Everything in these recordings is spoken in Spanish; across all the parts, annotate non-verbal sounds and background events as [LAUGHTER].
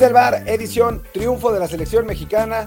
Desde el bar, edición triunfo de la selección mexicana.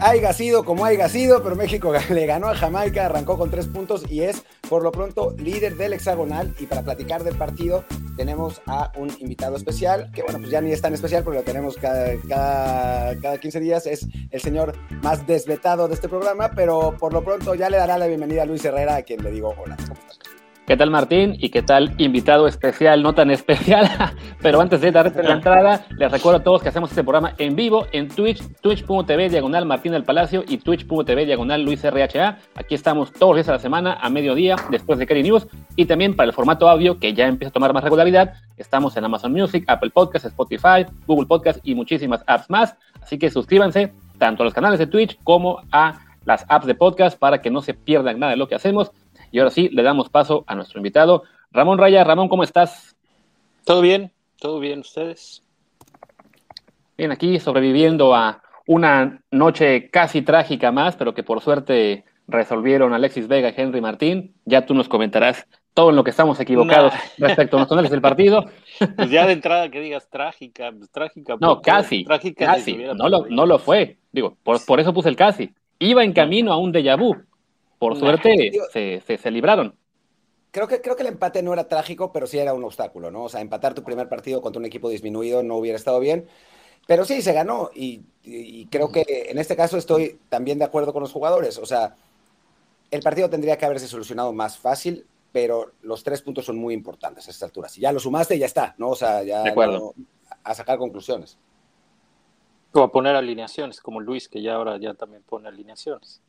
Haiga sido como haya sido, pero México [LAUGHS] le ganó a Jamaica, arrancó con tres puntos y es por lo pronto líder del hexagonal. Y para platicar del partido tenemos a un invitado especial, que bueno, pues ya ni es tan especial porque lo tenemos cada, cada, cada 15 días. Es el señor más desvetado de este programa, pero por lo pronto ya le dará la bienvenida a Luis Herrera, a quien le digo hola. ¿Cómo estás? ¿Qué tal Martín? ¿Y qué tal invitado especial, no tan especial? [LAUGHS] Pero antes de darte la entrada, les recuerdo a todos que hacemos este programa en vivo en Twitch, twitch.tv diagonal Martín del Palacio y twitch.tv diagonal Luis RHA. Aquí estamos todos los días a la semana a mediodía después de Kerry News y también para el formato audio que ya empieza a tomar más regularidad. Estamos en Amazon Music, Apple Podcasts, Spotify, Google Podcasts y muchísimas apps más. Así que suscríbanse tanto a los canales de Twitch como a las apps de podcast para que no se pierdan nada de lo que hacemos. Y ahora sí, le damos paso a nuestro invitado, Ramón Raya. Ramón, ¿cómo estás? Todo bien, todo bien, ¿ustedes? Bien, aquí sobreviviendo a una noche casi trágica más, pero que por suerte resolvieron Alexis Vega y Henry Martín. Ya tú nos comentarás todo en lo que estamos equivocados respecto a los tonales del partido. [LAUGHS] Pues ya de entrada que digas trágica, pues trágica. No, casi. Trágica casi. No lo, no lo fue. Digo, por, por eso puse el casi. Iba en camino a un déjà vu por suerte se, se, libraron. Creo que, creo que el empate no era trágico, pero sí era un obstáculo, ¿no? O sea, empatar tu primer partido contra un equipo disminuido no hubiera estado bien. Pero sí, se ganó y, creo que en este caso estoy también de acuerdo con los jugadores. O sea, el partido tendría que haberse solucionado más fácil, pero los tres puntos son muy importantes a esta altura. Si ya lo sumaste, ya está, ¿no? O sea, ya a sacar conclusiones. O a poner alineaciones, como Luis, que ya ahora ya también pone alineaciones.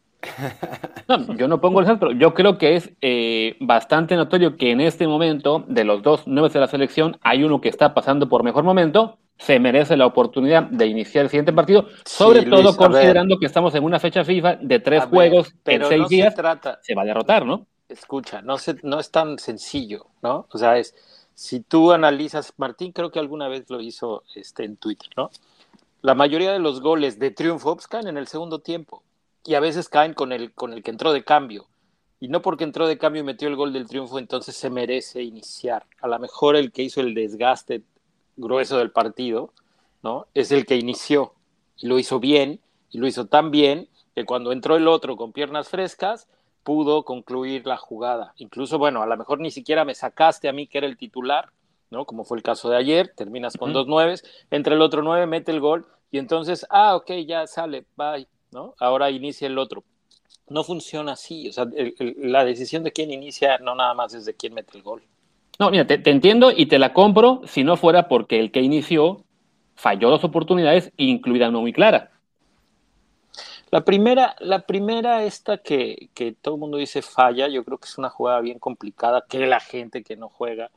No, yo no pongo el centro. Yo creo que es eh, bastante notorio que en este momento, de los dos nueve de la selección, hay uno que está pasando por mejor momento. Se merece la oportunidad de iniciar el siguiente partido, sobre todo considerando que estamos en una fecha FIFA de tres juegos en seis días. Se, trata, se va a derrotar, ¿no? Escucha, no, se, no es tan sencillo, ¿no? O sea, es si tú analizas, Martín creo que alguna vez lo hizo este, en Twitter, ¿no? La mayoría de los goles de triunfo pues, caen en el segundo tiempo y a veces caen con el, con el que entró de cambio. Y no porque entró de cambio y metió el gol del triunfo, entonces se merece iniciar. A lo mejor el que hizo el desgaste grueso del partido, ¿no? Es el que inició y lo hizo bien, y lo hizo tan bien que cuando entró el otro con piernas frescas, pudo concluir la jugada. Incluso, bueno, a lo mejor ni siquiera me sacaste a mí que era el titular, ¿no? Como fue el caso de ayer, terminas con dos nueves, entra el otro nueve, mete el gol, y entonces, ah, ok, ya sale, bye, ¿no? Ahora inicia el otro. No funciona así, o sea, la decisión de quién inicia no nada más es de quién mete el gol. No, mira, te, entiendo y te la compro si no fuera porque el que inició falló dos oportunidades, incluida una muy clara. La primera, la primera esta que, que, todo el mundo dice falla, yo creo que es una jugada bien complicada, que la gente que no juega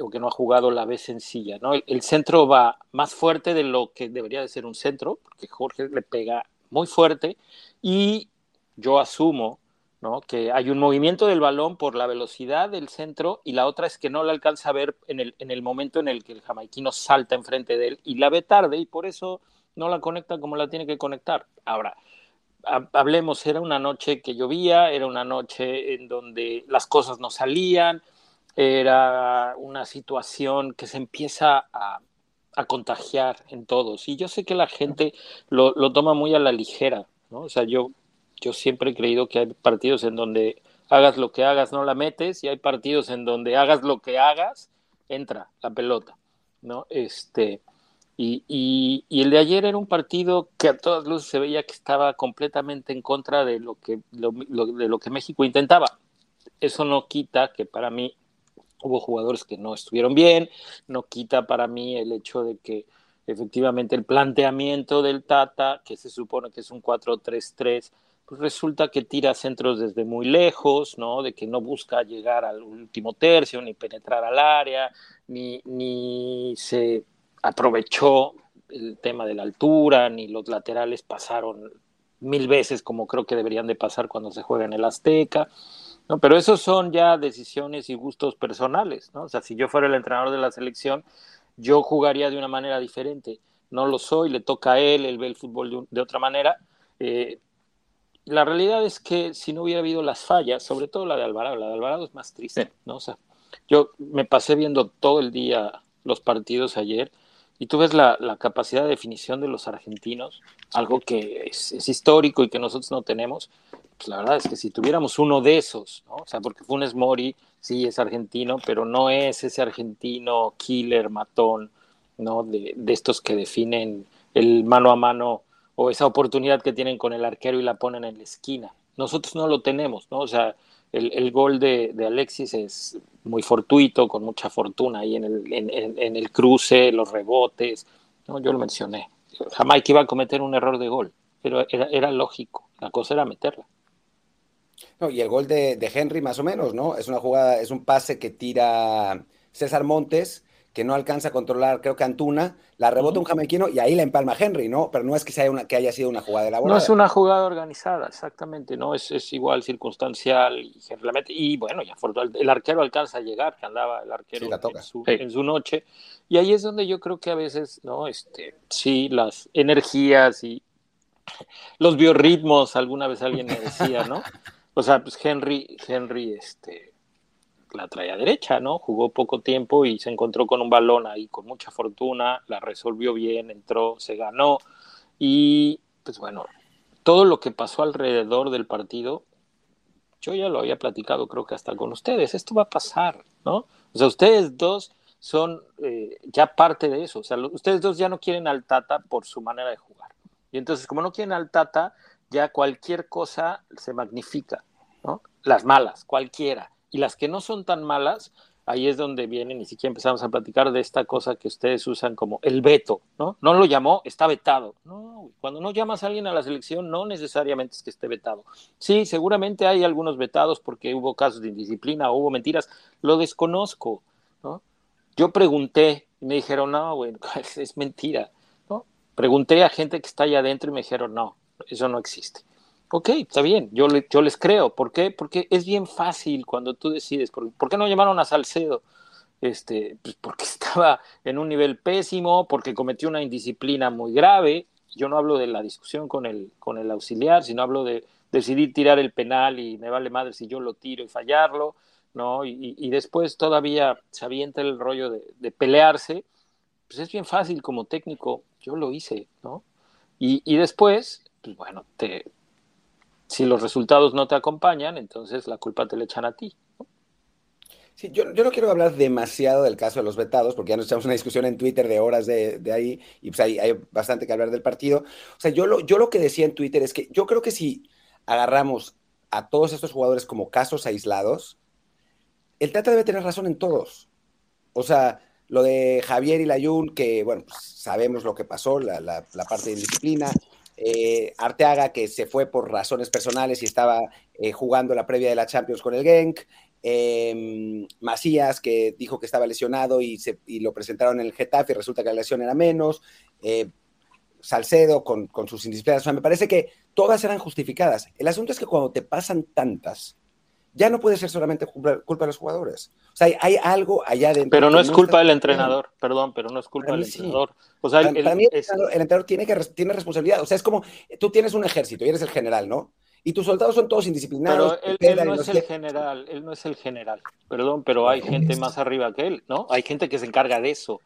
o que no ha jugado la ve sencilla, ¿no? el, centro va más fuerte de lo que debería de ser un centro, porque Jorge le pega muy fuerte y yo asumo ¿no? que hay un movimiento del balón por la velocidad del centro y la otra es que no la alcanza a ver en el, en el momento en el que el jamaiquino salta enfrente de él y la ve tarde y por eso no la conecta como la tiene que conectar. Ahora, hablemos, era una noche que llovía, era una noche en donde las cosas no salían, era una situación que se empieza a, a contagiar en todos. Y yo sé que la gente lo, toma muy a la ligera, ¿no? O sea, yo, yo siempre he creído que hay partidos en donde hagas lo que hagas, no la metes, y hay partidos en donde hagas lo que hagas, entra la pelota, ¿no? Este, y, y, el de ayer era un partido que a todas luces se veía que estaba completamente en contra de lo que, de lo que México intentaba. Eso no quita que para mí Hubo jugadores que no estuvieron bien, no quita para mí el hecho de que efectivamente el planteamiento del Tata, que se supone que es un 4-3-3, pues resulta que tira centros desde muy lejos, ¿no? De que no busca llegar al último tercio, ni penetrar al área, ni, ni se aprovechó el tema de la altura, ni los laterales pasaron mil veces como creo que deberían de pasar cuando se juega en el Azteca. No, pero esos son ya decisiones y gustos personales, ¿no? O sea, si yo fuera el entrenador de la selección, yo jugaría de una manera diferente. No lo soy, le toca a él, él ve el fútbol de, otra manera. Eh, la realidad es que si no hubiera habido las fallas, sobre todo la de Alvarado, la de Alvarado es más triste, ¿no? O sea, yo me pasé viendo todo el día los partidos ayer y tú ves la, capacidad de definición de los argentinos, algo que es, histórico y que nosotros no tenemos, pues la verdad es que si tuviéramos uno de esos, ¿no? O sea, porque Funes Mori sí es argentino, pero no es ese argentino killer, matón, ¿no? De, de estos que definen el mano a mano o esa oportunidad que tienen con el arquero y la ponen en la esquina. Nosotros no lo tenemos, ¿no? O sea, el, gol de, Alexis es muy fortuito, con mucha fortuna ahí en el, en, el cruce, los rebotes. ¿no? Yo lo mencioné. Jamaica iba a cometer un error de gol, pero era, lógico. La cosa era meterla. No, y el gol de, de, Henry, más o menos, ¿no? Es una jugada, es un pase que tira César Montes que no alcanza a controlar, creo que Antuna, la rebota un jamaiquino y ahí la empalma Henry, ¿no? Pero no es que, sea una, que haya sido una jugada elaborada. No es una jugada organizada, exactamente, ¿no? Es, es igual circunstancial y generalmente, y bueno, ya el arquero alcanza a llegar, que andaba el arquero En, su, en, su, noche, y ahí es donde yo creo que a veces, ¿no? Este, sí, las energías y los biorritmos, alguna vez alguien me decía, ¿no? O sea, pues Henry, Henry, este, la traía derecha, ¿no? Jugó poco tiempo y se encontró con un balón ahí con mucha fortuna, la resolvió bien, entró, se ganó y pues bueno, todo lo que pasó alrededor del partido, yo ya lo había platicado creo que hasta con ustedes, esto va a pasar, ¿no? O sea, ustedes dos son eh, ya parte de eso, o sea, ustedes dos ya no quieren al Tata por su manera de jugar. Y entonces, como no quieren al Tata, ya cualquier cosa se magnifica, ¿no? Las malas, cualquiera. Y las que no son tan malas, ahí es donde vienen, y siquiera empezamos a platicar de esta cosa que ustedes usan como el veto, ¿no? No lo llamó, está vetado. No, cuando no llamas a alguien a la selección, no necesariamente es que esté vetado. Sí, seguramente hay algunos vetados porque hubo casos de indisciplina o hubo mentiras, lo desconozco, ¿no? Yo pregunté y me dijeron, no, güey, [LAUGHS] es mentira, ¿no? Pregunté a gente que está allá adentro y me dijeron, no, eso no existe. Ok, está bien, yo, yo les creo. ¿Por qué? Porque es bien fácil cuando tú decides. ¿Por, qué no llamaron a Salcedo? Este, pues porque [LAUGHS] estaba en un nivel pésimo, porque cometió una indisciplina muy grave. Yo no hablo de la discusión con el, con el auxiliar, sino hablo de decidir tirar el penal y me vale madre si yo lo tiro y fallarlo, ¿no? Y, después todavía se avienta el rollo de, pelearse. Pues es bien fácil como técnico, yo lo hice, ¿no? Y, y después, pues bueno, te, si los resultados no te acompañan, entonces la culpa te la echan a ti. Sí, yo, no quiero hablar demasiado del caso de los vetados, porque ya nos echamos una discusión en Twitter de horas de, ahí, y pues hay, hay, bastante que hablar del partido. O sea, yo lo, yo lo que decía en Twitter es que yo creo que si agarramos a todos estos jugadores como casos aislados, el Tata debe tener razón en todos. O sea, lo de Javier y Layun, que, bueno, pues sabemos lo que pasó, la, la, la parte de indisciplina, eh, Arteaga, que se fue por razones personales y estaba eh, jugando la previa de la Champions con el Genk. Em, Macías, que dijo que estaba lesionado y, lo presentaron en el Getafe y resulta que la lesión era menos. Eh, Salcedo con, sus indisciplinas. O sea, me parece que todas eran justificadas. El asunto es que cuando te pasan tantas, ya no puede ser solamente culpa, de los jugadores. O sea, hay, algo allá dentro. Pero no es culpa del entrenador, perdón, pero no es culpa del entrenador. O sea, para, mí el, entrenador tiene, que, tiene responsabilidad. O sea, es como tú tienes un ejército y eres el general, ¿no? Y tus soldados son todos indisciplinados. Pero él, no es el general, él no es el general, perdón, pero hay gente más arriba que él, ¿no? Hay gente que se encarga de eso.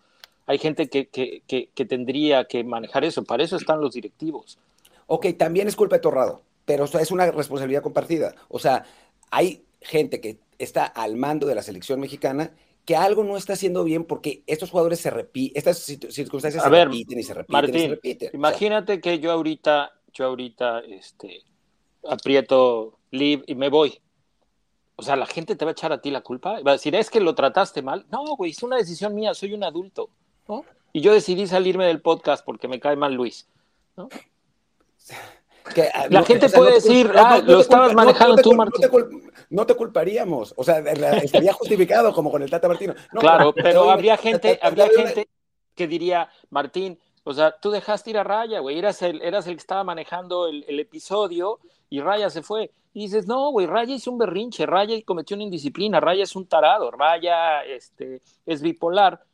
Hay gente que, que, que, que tendría que manejar eso. Para eso están los directivos. Ok, también es culpa de Torrado, pero es una responsabilidad compartida. O sea, hay gente que está al mando de la selección mexicana que algo no está haciendo bien porque estos jugadores se repiten, estas circunstancias se repiten y se repiten y se repiten. Imagínate que yo ahorita, yo ahorita, este, aprieto live y me voy. O sea, la gente te va a echar a ti la culpa. Va a decir, es que lo trataste mal. No, güey, es una decisión mía, soy un adulto. ¿no? Y yo decidí salirme del podcast porque me cae mal Luis. ¿no? [LAUGHS] la gente puede decir, ah, lo estabas manejando tú, Martín. No te culparíamos, o sea, estaría justificado como con el Tata Martino. claro, pero habría gente, habría gente que diría, Martín, o sea, tú dejaste ir a Raya, güey, eras el, eras el que estaba manejando el, episodio y Raya se fue. Y dices, no, güey, Raya hizo un berrinche, Raya cometió una indisciplina, Raya es un tarado, Raya este, es bipolar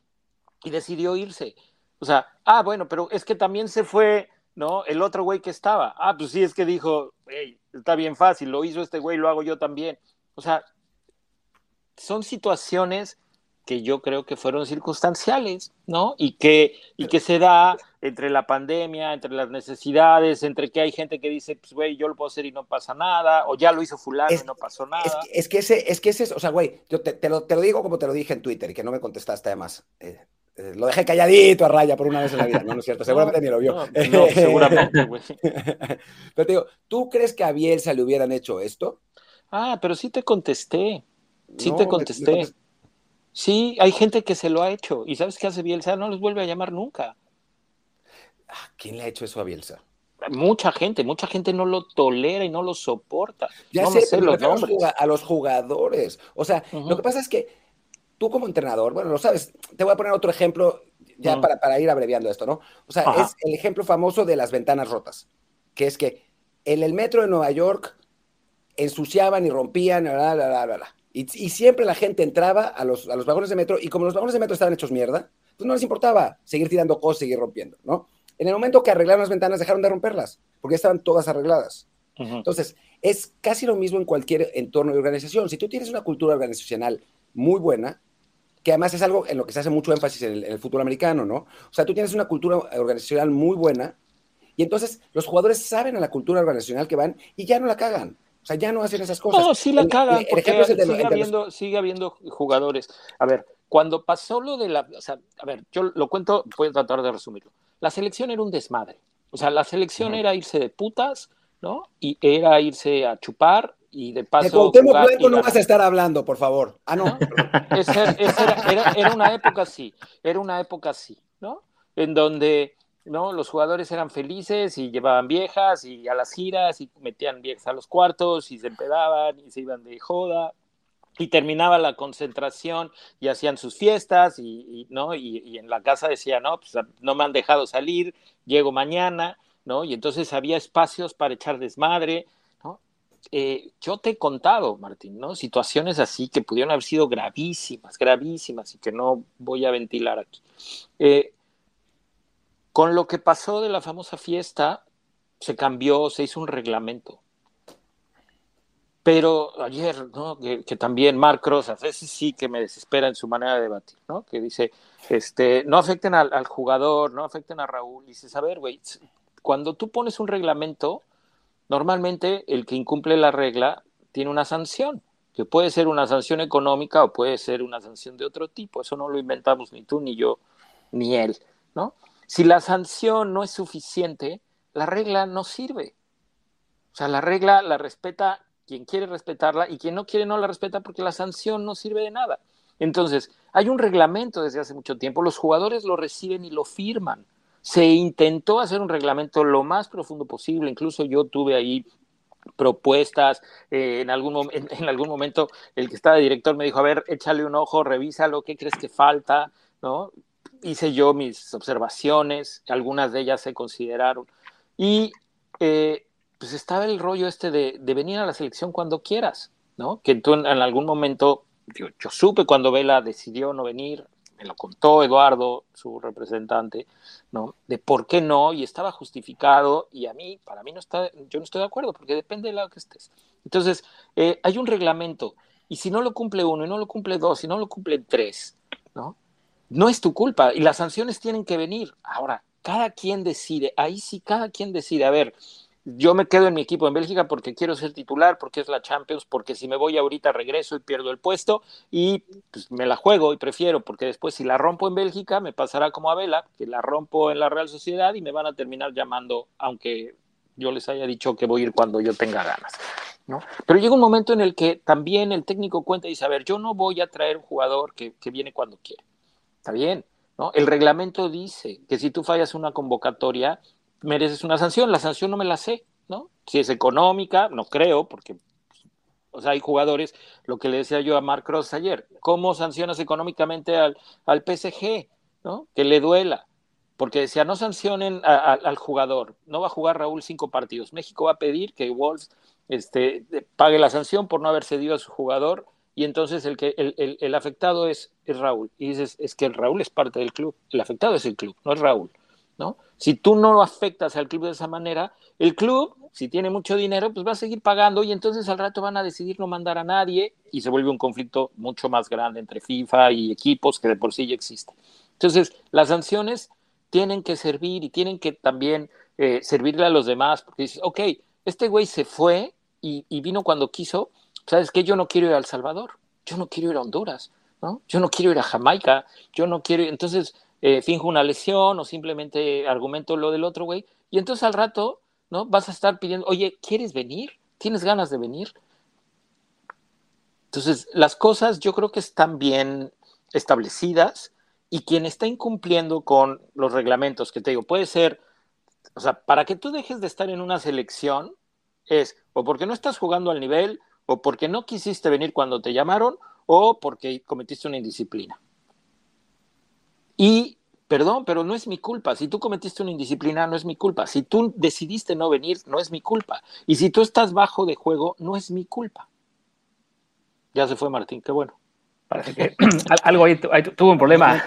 y decidió irse. O sea, ah, bueno, pero es que también se fue ¿no? El otro güey que estaba. Ah, pues sí, es que dijo, hey, está bien fácil, lo hizo este güey, lo hago yo también. O sea, son situaciones que yo creo que fueron circunstanciales, ¿no? Y que, y que se da entre la pandemia, entre las necesidades, entre que hay gente que dice, pues, güey, yo lo puedo hacer y no pasa nada, o ya lo hizo fulano y no pasó nada. Es, que ese, es que ese, o sea, güey, yo te, lo, te, lo, digo como te lo dije en Twitter y que no me contestaste además. Eh, eh, lo dejé calladito a raya por una vez en la vida, no, no es cierto, [LAUGHS] seguramente ni lo vio. No, [LAUGHS] seguramente, güey. [LAUGHS] Pero te digo, ¿tú crees que a Bielsa le hubieran hecho esto? Ah, pero sí te contesté, sí te contesté. Sí, hay gente que se lo ha hecho. ¿Y sabes qué hace Bielsa? No los vuelve a llamar nunca. Ah, ¿Quién le ha hecho eso a Bielsa? Mucha gente, mucha gente no lo tolera y no lo soporta. Ya no sé, sé los nombres. A los jugadores. O sea, lo que pasa es que tú como entrenador, bueno, lo sabes, te voy a poner otro ejemplo ya para, para, ir abreviando esto, ¿no? O sea, es el ejemplo famoso de las ventanas rotas, que es que en el metro de Nueva York ensuciaban y rompían, bla, bla, bla, bla, y, siempre la gente entraba a los, a los vagones de metro y como los vagones de metro estaban hechos mierda, pues no les importaba seguir tirando cosas, seguir rompiendo, ¿no? En el momento que arreglaron las ventanas, dejaron de romperlas, porque ya estaban todas arregladas. Entonces, es casi lo mismo en cualquier entorno de organización. Si tú tienes una cultura organizacional muy buena, que además es algo en lo que se hace mucho énfasis en el, en el fútbol americano, ¿no? O sea, tú tienes una cultura organizacional muy buena y entonces los jugadores saben a la cultura organizacional que van y ya no la cagan. O sea, ya no hacen esas cosas. No, sí la cagan, porque sigue, habiendo, sigue habiendo jugadores. A ver, cuando pasó lo de la. O sea, a ver, yo lo cuento, voy a tratar de resumirlo. La selección era un desmadre. O sea, la selección era irse de putas, ¿no? Y era irse a chupar y de paso. De Blanco no vas a estar hablando, por favor. Ah, no. era, era, una época así. Era una época así, ¿no? En donde ¿no? Los jugadores eran felices y llevaban viejas y a las giras y metían viejas a los cuartos y se empedaban y se iban de joda y terminaba la concentración y hacían sus fiestas y, ¿no? Y, en la casa decía, no, pues no me han dejado salir, llego mañana, ¿no? Y entonces había espacios para echar desmadre. Eh, yo te he contado, Martín, ¿no? Situaciones así que pudieron haber sido gravísimas, gravísimas y que no voy a ventilar aquí. Eh, con lo que pasó de la famosa fiesta, se cambió, se hizo un reglamento. Pero ayer, ¿no? que, también Mark Cross, a sí que me desespera en su manera de debatir, ¿no? que dice, este, no afecten al, jugador, no afecten a Raúl. Y dices, a ver, güey, cuando tú pones un reglamento, normalmente el que incumple la regla tiene una sanción, que puede ser una sanción económica o puede ser una sanción de otro tipo. Eso no lo inventamos ni tú, ni yo, ni él, ¿no? Si la sanción no es suficiente, la regla no sirve. O sea, la regla la respeta quien quiere respetarla y quien no quiere no la respeta porque la sanción no sirve de nada. Entonces, hay un reglamento desde hace mucho tiempo, los jugadores lo reciben y lo firman. Se intentó hacer un reglamento lo más profundo posible, incluso yo tuve ahí propuestas, eh, en, algún, [LAUGHS] en, algún momento el que estaba de director me dijo, a ver, échale un ojo, revísalo, ¿qué crees que falta? ¿no? hice yo mis observaciones, algunas de ellas se consideraron. Y eh, pues estaba el rollo este de, venir a la selección cuando quieras, ¿no? Que tú en, algún momento, yo, supe cuando Vela decidió no venir, me lo contó Eduardo, su representante, ¿no? De por qué no, y estaba justificado, y a mí, para mí no está, yo no estoy de acuerdo, porque depende de lado que estés. Entonces, eh, hay un reglamento, y si no lo cumple uno, y no lo cumple dos, y no lo cumple tres, ¿no? no es tu culpa y las sanciones tienen que venir. Ahora, cada quien decide, ahí sí cada quien decide, a ver, yo me quedo en mi equipo en Bélgica porque quiero ser titular, porque es la Champions, porque si me voy ahorita regreso y pierdo el puesto y pues, me la juego y prefiero, porque después si la rompo en Bélgica me pasará como a Vela, que la rompo en la Real Sociedad y me van a terminar llamando, aunque yo les haya dicho que voy a ir cuando yo tenga ganas. ¿no? Pero llega un momento en el que también el técnico cuenta y dice, a ver, yo no voy a traer un jugador que, que viene cuando quiere Está bien, ¿no? El reglamento dice que si tú fallas una convocatoria, mereces una sanción. La sanción no me la sé, ¿no? Si es económica, no creo, porque o sea, hay jugadores, lo que le decía yo a Mark Cross ayer, ¿cómo sancionas económicamente al, al PSG? ¿no? Que le duela. Porque decía, no sancionen al jugador, no va a jugar Raúl cinco partidos. México va a pedir que Wolves este, pague la sanción por no haber cedido a su jugador y entonces el, que, el, el, afectado es, es, Raúl. Y dices, es que el Raúl es parte del club, el afectado es el club, no es Raúl. ¿No? Si tú no lo afectas al club de esa manera, el club Si tiene mucho dinero, pues va a seguir pagando y entonces al rato van a decidir no mandar a nadie y se vuelve un conflicto mucho más grande entre FIFA y equipos que de por sí ya existe. Entonces, las sanciones tienen que servir y tienen que también eh, servirle a los demás, porque dices, ok, este güey se fue y, vino cuando quiso, ¿sabes qué? Yo no quiero ir a El Salvador, yo no quiero ir a Honduras, ¿no? Yo no quiero ir a Jamaica, yo no quiero, entonces eh, finjo una lesión o simplemente argumento lo del otro güey, y entonces al rato, ¿no? Vas a estar pidiendo, oye, ¿quieres venir? ¿Tienes ganas de venir? Entonces, las cosas yo creo que están bien establecidas y quien está incumpliendo con los reglamentos, que te digo, puede ser, o sea, para que tú dejes de estar en una selección, es o porque no estás jugando al nivel, o porque no quisiste venir cuando te llamaron, o porque cometiste una indisciplina. Y, perdón, pero no es mi culpa. Si tú cometiste una indisciplina, no es mi culpa. Si tú decidiste no venir, no es mi culpa. Y si tú estás bajo de juego, no es mi culpa. Ya se fue Martín, qué bueno. Parece que [CLEARS THROAT] algo ahí, tuvo un problema.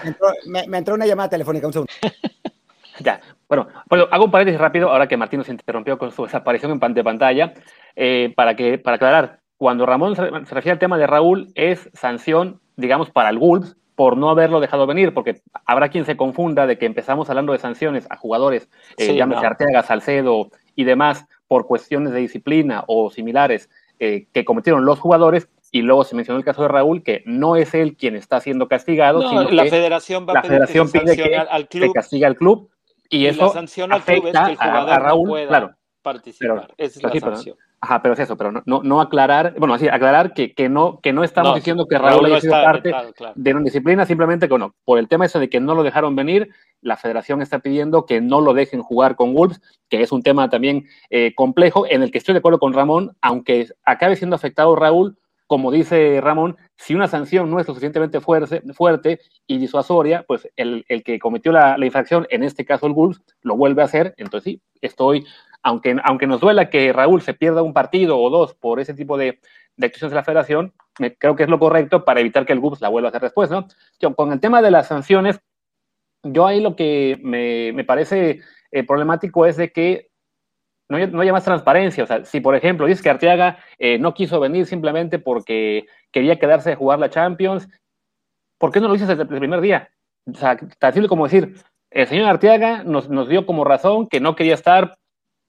Me entró, una llamada telefónica, un segundo. [LAUGHS] ya, bueno, bueno, hago un paréntesis rápido ahora que Martín nos interrumpió con su desaparición en de pantalla, eh, para, que, para aclarar, cuando Ramón se, refiere al tema de Raúl, es sanción, digamos, para el Wolves por no haberlo dejado venir, porque habrá quien se confunda de que empezamos hablando de sanciones a jugadores, eh, llámese Arteaga, Salcedo y demás, por cuestiones de disciplina o similares eh, que cometieron los jugadores, y luego se mencionó el caso de Raúl, que no es él quien está siendo castigado, sino la que federación va la federación pide que al club, se castiga al club, y, eso la sanción al club es que el jugador a, Raúl, no pueda claro, participar. Esa es la sanción. Ajá, pero es eso, pero no, no, aclarar, bueno, así, aclarar que, que, no, que no estamos diciendo que Raúl, haya sido parte de una disciplina, simplemente que no, por el tema eso de que no lo dejaron venir, la federación está pidiendo que no lo dejen jugar con Wolves, que es un tema también eh, complejo, en el que estoy de acuerdo con Ramón, aunque acabe siendo afectado Raúl, como dice Ramón, si una sanción no es lo suficientemente fuerte, fuerte y disuasoria, pues el, el que cometió la, la, infracción, en este caso el Wolves, lo vuelve a hacer, entonces sí, estoy aunque, aunque nos duela que Raúl se pierda un partido o dos por ese tipo de, de de la federación, creo que es lo correcto para evitar que el GUPS la vuelva a hacer después, ¿no? con el tema de las sanciones, yo ahí lo que me, me parece eh, problemático es de que no, no, haya más transparencia. O sea, si por ejemplo dices que Arteaga eh, no quiso venir simplemente porque quería quedarse a jugar la Champions, ¿por qué no lo dices desde el primer día? O sea, tan simple como decir, el señor Arteaga nos, nos dio como razón que no quería estar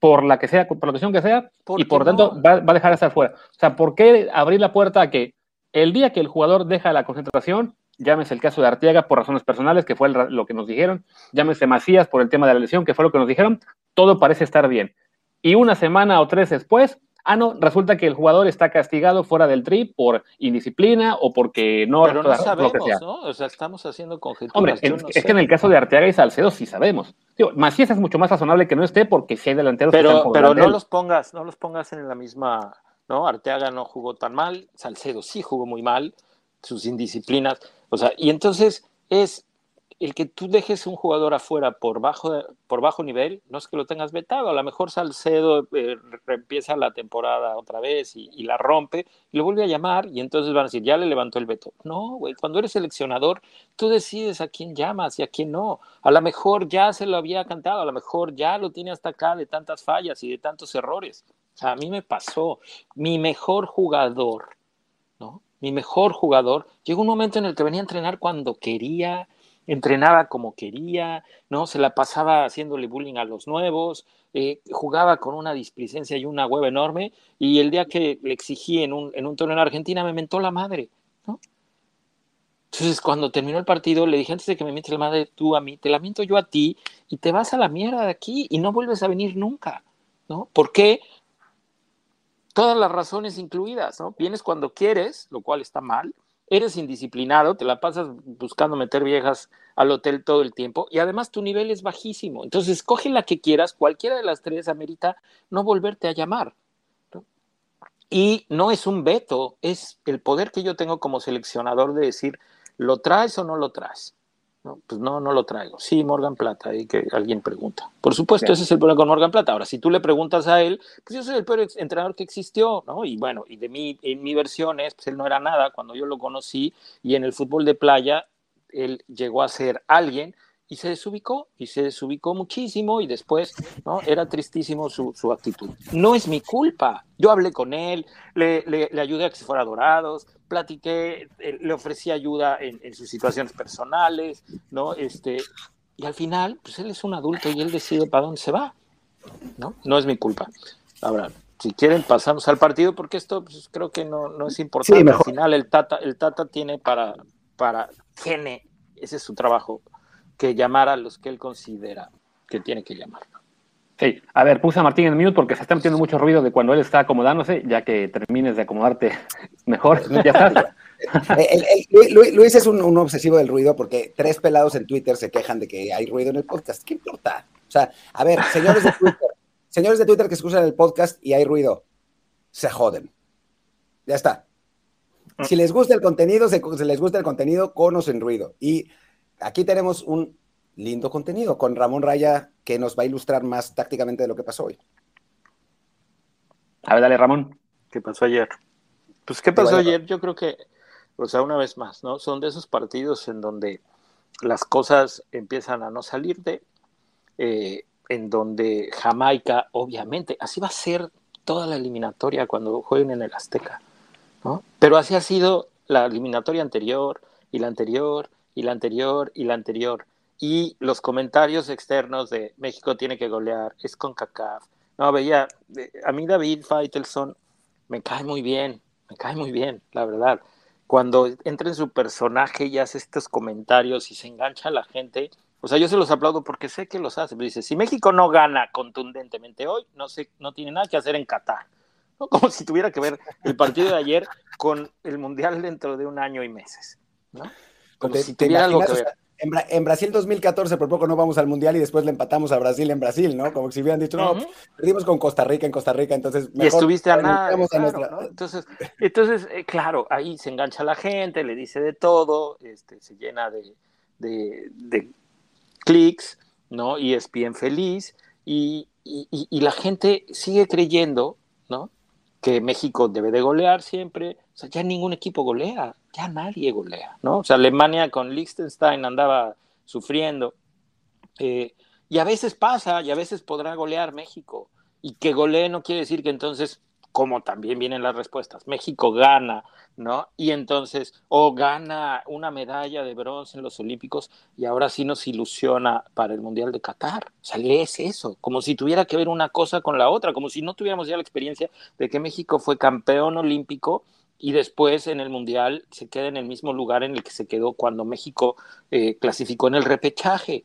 por la que sea, por la cuestión que sea, y por tanto va, a dejar de estar fuera. O sea, ¿por qué abrir la puerta a que el día que el jugador deja la concentración, llámese el caso de Arteaga por razones personales, que fue lo que nos dijeron, llámese Macías por el tema de la lesión, que fue lo que nos dijeron, todo parece estar bien. Y una semana o tres después, Ah, no, resulta que el jugador está castigado fuera del trip por indisciplina o porque no... Pero no sabemos, ¿no? O sea, estamos haciendo conjeturas. Hombre, es, que en el caso de Arteaga y Salcedo sí sabemos. Digo, Macías es mucho más razonable que no esté porque si hay delanteros pero, Pero no los pongas, no los pongas en la misma... ¿no? Arteaga no jugó tan mal, Salcedo sí jugó muy mal, sus indisciplinas, o sea, y entonces es el que tú dejes un jugador afuera por bajo, por bajo nivel, no es que lo tengas vetado, a lo mejor Salcedo eh, empieza la temporada otra vez y, la rompe, y lo vuelve a llamar y entonces van a decir, ya le levantó el veto. No, güey, cuando eres seleccionador, tú decides a quién llamas y a quién no. A lo mejor ya se lo había cantado, a lo mejor ya lo tiene hasta acá de tantas fallas y de tantos errores. A mí me pasó, mi mejor jugador, ¿no? Mi mejor jugador, llegó un momento en el que venía a entrenar cuando quería, entrenaba como quería, ¿no? Se la pasaba haciéndole bullying a los nuevos, eh, jugaba con una displicencia y una hueva enorme, y el día que le exigí en un, en un torneo en Argentina me mentó la madre, ¿no? Entonces, cuando terminó el partido, le dije antes de que me mientes la madre tú a mí, te la miento yo a ti, y te vas a la mierda de aquí y no vuelves a venir nunca, ¿no? ¿Por qué? Todas las razones incluidas, ¿no? Vienes cuando quieres, lo cual está mal, eres indisciplinado, te la pasas buscando meter viejas al hotel todo el tiempo y además tu nivel es bajísimo. Entonces, coge la que quieras, cualquiera de las tres amerita no volverte a llamar. Y no es un veto, es el poder que yo tengo como seleccionador de decir, ¿lo traes o no lo traes? No, pues no, no lo traigo. Sí, Morgan Plata, y que alguien pregunta. Por supuesto, ese es el problema con Morgan Plata. Ahora, si tú le preguntas a él, pues yo soy el peor entrenador que existió, ¿no? Y bueno, y de mí, en mi versión es, pues él no era nada cuando yo lo conocí y en el fútbol de playa él llegó a ser alguien y se desubicó, y se desubicó muchísimo, y después, ¿no? Era tristísimo su, su actitud. No es mi culpa. Yo hablé con él, le, le, le ayudé a que se fuera a Dorados, platiqué, eh, le ofrecí ayuda en, en, sus situaciones personales, ¿no? Este, y al final, pues él es un adulto y él decide para dónde se va, ¿no? No es mi culpa. Ahora, si quieren pasamos al partido porque esto pues, creo que no, no es importante. Sí, al final el Tata, el Tata tiene para, para, tiene, ese es su trabajo, que llamar a los que él considera que tiene que llamar. Sí, a ver, puse a Martín en mute porque se está metiendo mucho ruido de cuando él está acomodándose, ya que termines de acomodarte [LAUGHS] mejor, [LAUGHS] ya estás. el, el, Luis es un, un, obsesivo del ruido porque tres pelados en Twitter se quejan de que hay ruido en el podcast. ¿Qué importa? O sea, a ver, señores de Twitter, [LAUGHS] señores de Twitter que escuchan el podcast y hay ruido, se joden. Ya está. Si les gusta el contenido, si les gusta el contenido, conos en ruido. Y aquí tenemos un lindo contenido con Ramón Raya que nos va a ilustrar más tácticamente de lo que pasó hoy. A ver, dale, Ramón. ¿Qué pasó ayer? Pues, ¿qué pasó ayer? Yo creo que, o sea, una vez más, ¿no? Son de esos partidos en donde las cosas empiezan a no salir de, eh, en donde Jamaica, obviamente, así va a ser toda la eliminatoria cuando jueguen en el Azteca, ¿no? Pero así ha sido la eliminatoria anterior, y la anterior, y la anterior, y la anterior y los comentarios externos de México tiene que golear, es con CACAF. No, veía, a mí David Faitelson me cae muy bien, me cae muy bien, la verdad. Cuando entra en su personaje y hace estos comentarios y se engancha a la gente, o sea, yo se los aplaudo porque sé que los hace. Pero dice, si México no gana contundentemente hoy, no, sé, no tiene nada que hacer en Qatar. ¿no? [LAUGHS] Como si tuviera que ver el partido de ayer con el Mundial dentro de un año y meses. ¿no? Como si tuviera algo que ver en, en, Brasil 2014 por poco no vamos al Mundial y después le empatamos a Brasil en Brasil, ¿no? Como si hubieran dicho, no, uh -huh. perdimos con Costa Rica en Costa Rica, entonces... Mejor y estuviste a nada. Claro, a nuestra... ¿no? Entonces, entonces eh, claro, ahí se engancha la gente, le dice de todo, este, se llena de, de, de clics, ¿no? Y es bien feliz y, y, y, la gente sigue creyendo, ¿no? Que México debe de golear siempre, o sea, ya ningún equipo golea, ya nadie golea, ¿no? O sea, Alemania con Liechtenstein andaba sufriendo. Eh, y a veces pasa, y a veces podrá golear México. Y que golee no quiere decir que entonces, como también vienen las respuestas, México gana, ¿no? Y entonces, o gana una medalla de bronce en los Olímpicos y ahora sí nos ilusiona para el Mundial de Qatar. O sea, lees eso, como si tuviera que ver una cosa con la otra, como si no tuviéramos ya la experiencia de que México fue campeón olímpico y después en el Mundial se queda en el mismo lugar en el que se quedó cuando México eh, clasificó en el repechaje.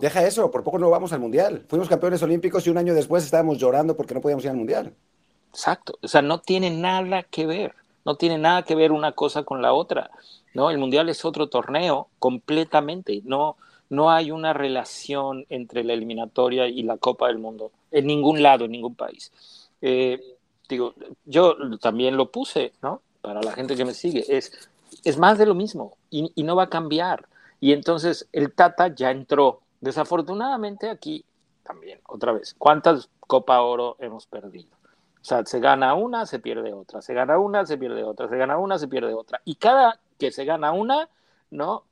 Deja eso, por poco no vamos al Mundial. Fuimos campeones olímpicos y un año después estábamos llorando porque no podíamos ir al Mundial. Exacto, o sea, no tiene nada que ver, no tiene nada que ver una cosa con la otra, ¿no? El Mundial es otro torneo completamente, no, no hay una relación entre la eliminatoria y la Copa del Mundo, en ningún lado, en ningún país. Eh, digo, yo también lo puse, ¿no? Para la gente que me sigue, es, es más de lo mismo y, y, no va a cambiar. Y entonces el Tata ya entró. Desafortunadamente aquí también, otra vez, ¿cuántas Copa Oro hemos perdido? O sea, se gana una, se pierde otra, se gana una, se pierde otra, se gana una, se pierde otra. Y cada que se gana una, ¿no?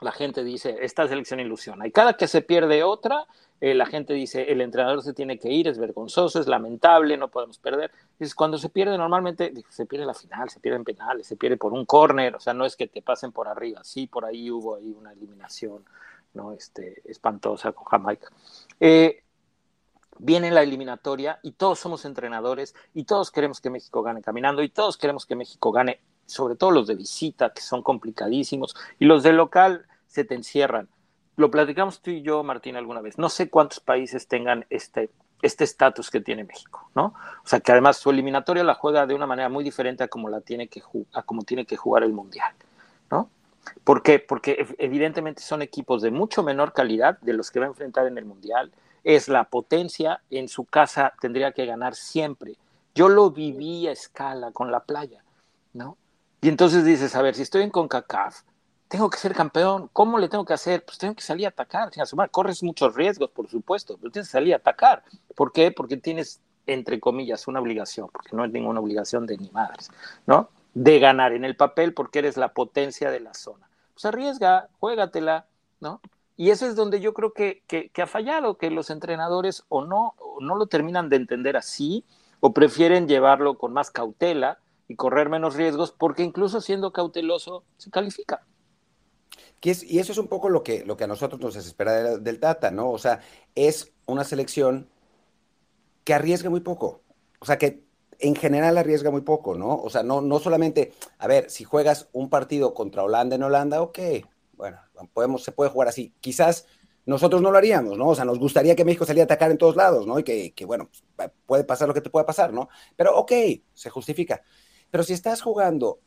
La gente dice, esta selección ilusiona. Y cada que se pierde otra, eh, la gente dice, el entrenador se tiene que ir, es vergonzoso, es lamentable, no podemos perder. Entonces, cuando se pierde normalmente, se pierde la final, se pierden penales, se pierde por un córner, o sea, no es que te pasen por arriba, sí, por ahí hubo ahí una eliminación no este, espantosa con Jamaica. Eh, viene la eliminatoria y todos somos entrenadores y todos queremos que México gane caminando y todos queremos que México gane, sobre todo los de visita, que son complicadísimos, y los de local se te encierran lo platicamos tú y yo, Martín, alguna vez. No sé cuántos países tengan este este estatus que tiene México, ¿no? O sea, que además su eliminatoria la juega de una manera muy diferente a como la tiene que a como tiene que jugar el mundial, ¿no? ¿Por qué? Porque evidentemente son equipos de mucho menor calidad de los que va a enfrentar en el mundial. Es la potencia en su casa tendría que ganar siempre. Yo lo viví a escala con la playa, ¿no? Y entonces dices, a ver, si estoy en CONCACAF, tengo que ser campeón. ¿Cómo le tengo que hacer? Pues tengo que salir a atacar. Corres muchos riesgos, por supuesto, pero tienes que salir a atacar. ¿Por qué? Porque tienes, entre comillas, una obligación, porque no es ninguna obligación de ni madres, ¿no? De ganar en el papel porque eres la potencia de la zona. Pues arriesga, juégatela, ¿no? Y eso es donde yo creo que, que, ha fallado, que los entrenadores o no, o no lo terminan de entender así, o prefieren llevarlo con más cautela y correr menos riesgos, porque incluso siendo cauteloso se califica. y eso es un poco lo que, lo que a nosotros nos desespera del, Tata, ¿no? O sea, es una selección que arriesga muy poco. O sea, que en general arriesga muy poco, ¿no? O sea, no, no solamente, a ver, si juegas un partido contra Holanda en Holanda, ok, bueno, podemos, se puede jugar así. Quizás nosotros no lo haríamos, ¿no? O sea, nos gustaría que México saliera a atacar en todos lados, ¿no? Y que, que, bueno, puede pasar lo que te pueda pasar, ¿no? Pero ok, se justifica. Pero si estás jugando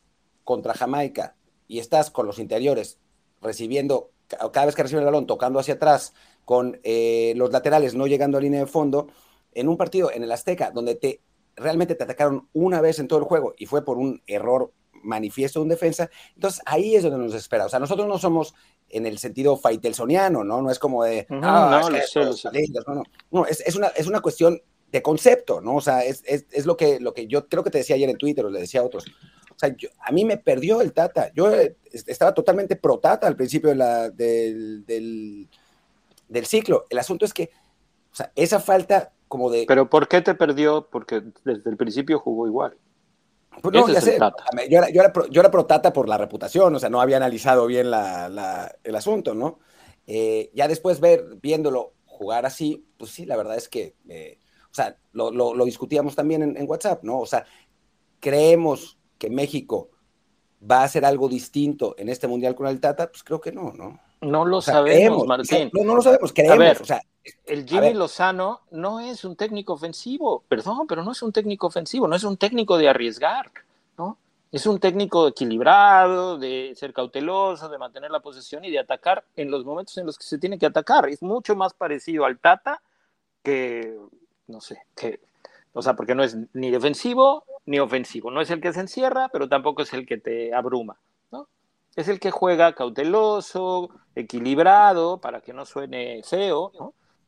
contra Jamaica y estás con los interiores recibiendo, cada vez que recibe el balón, tocando hacia atrás, con eh, los laterales no llegando a línea de fondo, en un partido en el Azteca, donde te realmente te atacaron una vez en todo el juego y fue por un error manifiesto de un defensa, entonces ahí es donde nos espera. O sea, nosotros no somos en el sentido faitelsoniano, ¿no? No es como de, no, no, no, no, es, es, una, es una cuestión de concepto, ¿no? O sea, es, es, es, lo, que, lo que yo creo que te decía ayer en Twitter o le decía a otros. O sea, a mí me perdió el Tata. Yo eh, estaba totalmente pro Tata al principio de la, del, del, del, ciclo. El asunto es que, o sea, esa falta como de... Pero ¿por qué te perdió? Porque desde el principio jugó igual. Pues no, ya sé. Yo era, yo, era pro, yo era, pro, Tata por la reputación, o sea, no había analizado bien la, la, el asunto, ¿no? Eh, ya después ver, viéndolo jugar así, pues sí, la verdad es que... Eh, o sea, lo, lo, discutíamos también en, WhatsApp, ¿no? O sea, creemos que México va a hacer algo distinto en este Mundial con el Tata, pues creo que no, ¿no? No lo sabemos, Martín. No, no, lo sabemos, creemos. o sea, el Jimmy Lozano no es un técnico ofensivo, perdón, pero no es un técnico ofensivo, no es un técnico de arriesgar, ¿no? Es un técnico equilibrado, de ser cauteloso, de mantener la posesión y de atacar en los momentos en los que se tiene que atacar. Es mucho más parecido al Tata que no sé, que, o sea, porque no es ni defensivo ni ofensivo. No es el que se encierra, pero tampoco es el que te abruma. Es el que juega cauteloso, equilibrado, para que no suene feo.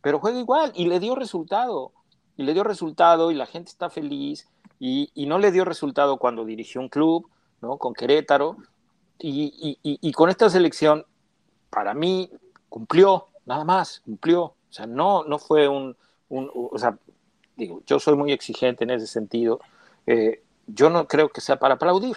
Pero juega igual y le dio resultado. Y le dio resultado y la gente está feliz. Y, no le dio resultado cuando dirigió un club, ¿no? Con Querétaro. Y, y con esta selección, para mí, cumplió, nada más, cumplió. O sea, no, no fue un, o sea, digo, yo soy muy exigente en ese sentido, eh, yo no creo que sea para aplaudir,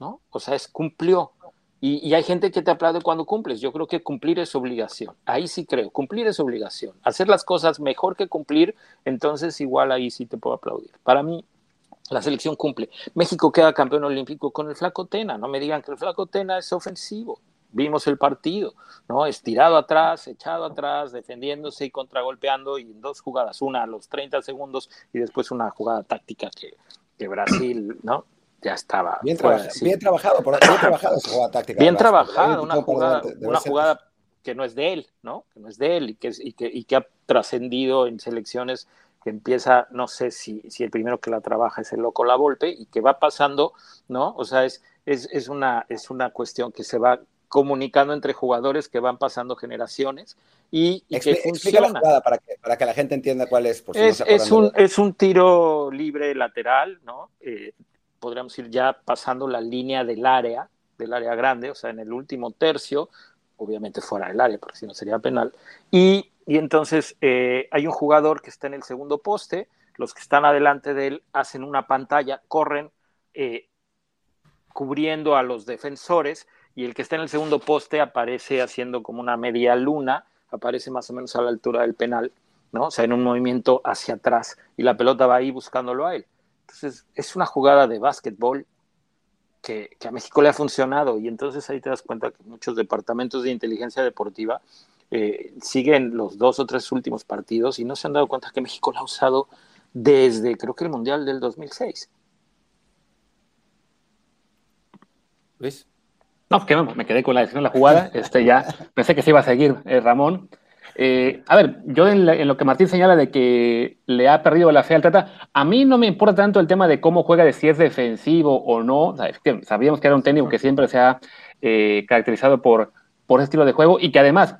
¿no? O sea, es cumplió. Y, hay gente que te aplaude cuando cumples. Yo creo que cumplir es obligación. Ahí sí creo, cumplir es obligación. Hacer las cosas mejor que cumplir, entonces igual ahí sí te puedo aplaudir. Para mí, la selección cumple. México queda campeón olímpico con el flaco Tena. No me digan que el flaco Tena es ofensivo vimos el partido, ¿no? Estirado atrás, echado atrás, defendiéndose y contragolpeando y en dos jugadas, una a los 30 segundos y después una jugada táctica que, que Brasil, ¿no? Ya estaba. Bien, bien trabajado, por, bien trabajado esa jugada táctica. Bien trabajada, una jugada, una jugada que no es de él, ¿no? Que no es de él y que, y que, y que ha trascendido en selecciones que empieza, no sé si, si el primero que la trabaja es el loco La Volpe y que va pasando, ¿no? O sea, es, es, es, una, es una cuestión que se va comunicando entre jugadores que van pasando generaciones y, que funciona. La para, que, para que la gente entienda cuál es. es, un, es un tiro libre lateral, ¿no? Eh, podríamos ir ya pasando la línea del área, del área grande, o sea, en el último tercio, obviamente fuera del área, porque si no sería penal. Y, y entonces eh, hay un jugador que está en el segundo poste, los que están adelante de él hacen una pantalla, corren eh, cubriendo a los defensores y el que está en el segundo poste aparece haciendo como una media luna, aparece más o menos a la altura del penal, ¿no? O sea, en un movimiento hacia atrás y la pelota va ahí buscándolo a él. Entonces, es una jugada de básquetbol que, a México le ha funcionado y entonces ahí te das cuenta que muchos departamentos de inteligencia deportiva eh, siguen los dos o tres últimos partidos y no se han dado cuenta que México la ha usado desde creo que el Mundial del 2006. Luis. No, que me quedé con la decisión de la jugada. Este, ya pensé que se iba a seguir eh, Ramón. Eh, a ver, yo en, lo que Martín señala de que le ha perdido la fe al Tata, a mí no me importa tanto el tema de cómo juega, de si es defensivo o no. sabíamos que era un técnico que siempre se ha eh, caracterizado por, por ese estilo de juego y que además,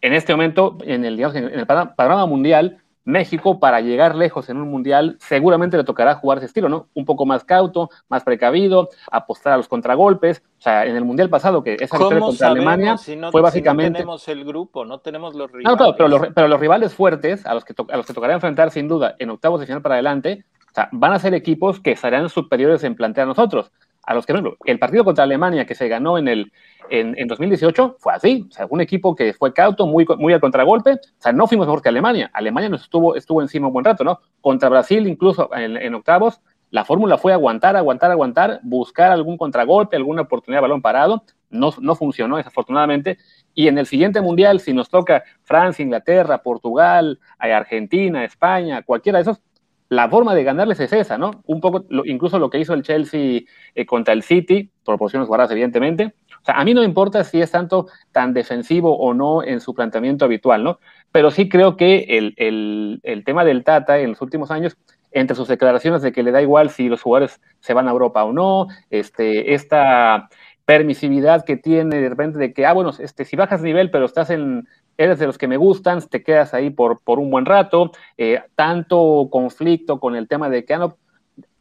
en este momento, en el, digamos, en el panorama mundial, México para llegar lejos en un mundial seguramente le tocará jugar ese estilo, ¿no? Un poco más cauto, más precavido, apostar a los contragolpes. O sea, en el mundial pasado, que esa victoria contra Alemania fue básicamente. no tenemos el grupo, no tenemos los rivales. No, pero, los, pero, los, rivales fuertes, a los, que a los que tocará enfrentar sin duda en octavos de final para adelante, o sea, van a ser equipos que serán superiores en plantear a nosotros a los que, el partido contra Alemania que se ganó en el en, en, 2018 fue así, un equipo que fue cauto, muy, muy al contragolpe, o sea, no fuimos mejor que Alemania, Alemania nos estuvo, estuvo encima un buen rato, ¿no? Contra Brasil, incluso en, octavos, la fórmula fue aguantar, aguantar, aguantar, buscar algún contragolpe, alguna oportunidad de balón parado, no, no funcionó desafortunadamente, y en el siguiente mundial, si nos toca Francia, Inglaterra, Portugal, Argentina, España, cualquiera de esos, la forma de ganarles es esa, ¿no? Un poco, incluso lo que hizo el Chelsea eh, contra el City, proporciones guardadas, evidentemente. O sea, a mí no importa si es tanto tan defensivo o no en su planteamiento habitual, ¿no? Pero sí creo que el, el, el tema del Tata en los últimos años, entre sus declaraciones de que le da igual si los jugadores se van a Europa o no, este, esta permisividad que tiene de repente de que, ah, bueno, este, si bajas nivel pero estás en, eres de los que me gustan, te quedas ahí por, por un buen rato, eh, tanto conflicto con el tema de que han,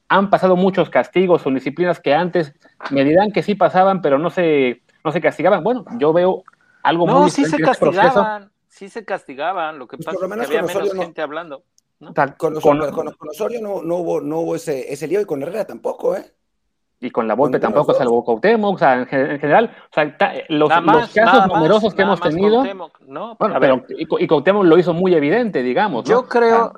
han, pasado muchos castigos o disciplinas que antes me dirán que sí pasaban, pero no se, no se castigaban. Bueno, yo veo algo no, muy sí se este castigaban, sí se castigaban, lo que pues pasa es que había menos gente hablando. ¿no? Con, con, Osorio no, no, hubo, no hubo ese, ese lío y con Herrera tampoco, ¿eh? Y con la Volpe tampoco, salvo Cuauhtémoc, o sea, en, general, o sea, los, los, casos numerosos que hemos tenido, no, bueno, pero y, y Cuauhtémoc lo hizo muy evidente, digamos. Yo creo,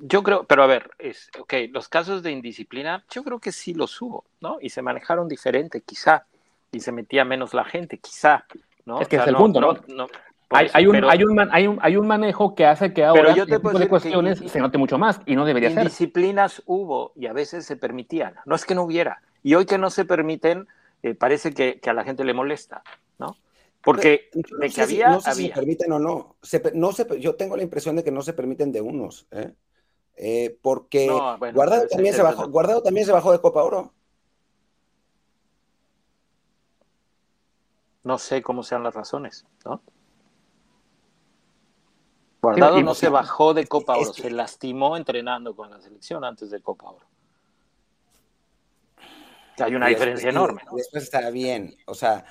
yo creo, pero a ver, es, ok, los casos de indisciplina, yo creo que sí los hubo, ¿no? Y se manejaron diferente, quizá, y se metía menos la gente, quizá, ¿no? Es que es el punto, ¿no? hay, hay, un, hay, un hay, un, hay un manejo que hace que ahora yo te tipo de cuestiones se note mucho más y no debería ser. Indisciplinas hubo y a veces se permitían, no es que no hubiera, y hoy que no se permiten, eh, parece que, que, a la gente le molesta, ¿no? Porque no de que había, no sé si se permiten o no. Se, no se, yo tengo la impresión de que no se permiten de unos, ¿eh? Eh, porque no, bueno, Guardado, también se bajó, Guardado también se bajó de Copa Oro. No sé cómo sean las razones, ¿no? Guardado no se bajó de Copa Oro, se lastimó entrenando con la selección antes de Copa Oro hay una diferencia enorme. Después está bien, o sea.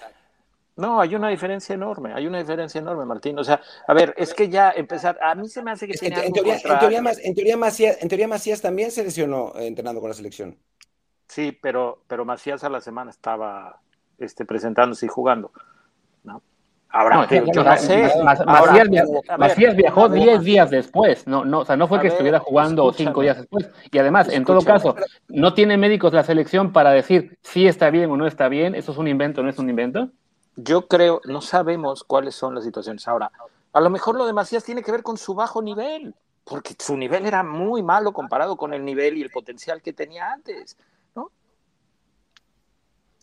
No, hay una diferencia enorme, hay una diferencia enorme, Martín. O sea, a ver, es que ya empezar, a mí se me hace que... tiene en, teoría, en, teoría, en, teoría, Macías, en teoría Macías también se lesionó eh, entrenando con la selección. Sí, pero, pero Macías a la semana estaba este, presentándose y jugando. ¿no? Ahora, yo no sé. Macías, viajó 10 días después, no, no, o sea, no fue que estuviera jugando 5 días después. Y además, en todo caso, no tiene médicos la selección para decir si está bien o no está bien, eso es un invento o no es un invento. Yo creo, no sabemos cuáles son las situaciones. Ahora, a lo mejor lo de Macías tiene que ver con su bajo nivel, porque su nivel era muy malo comparado con el nivel y el potencial que tenía antes.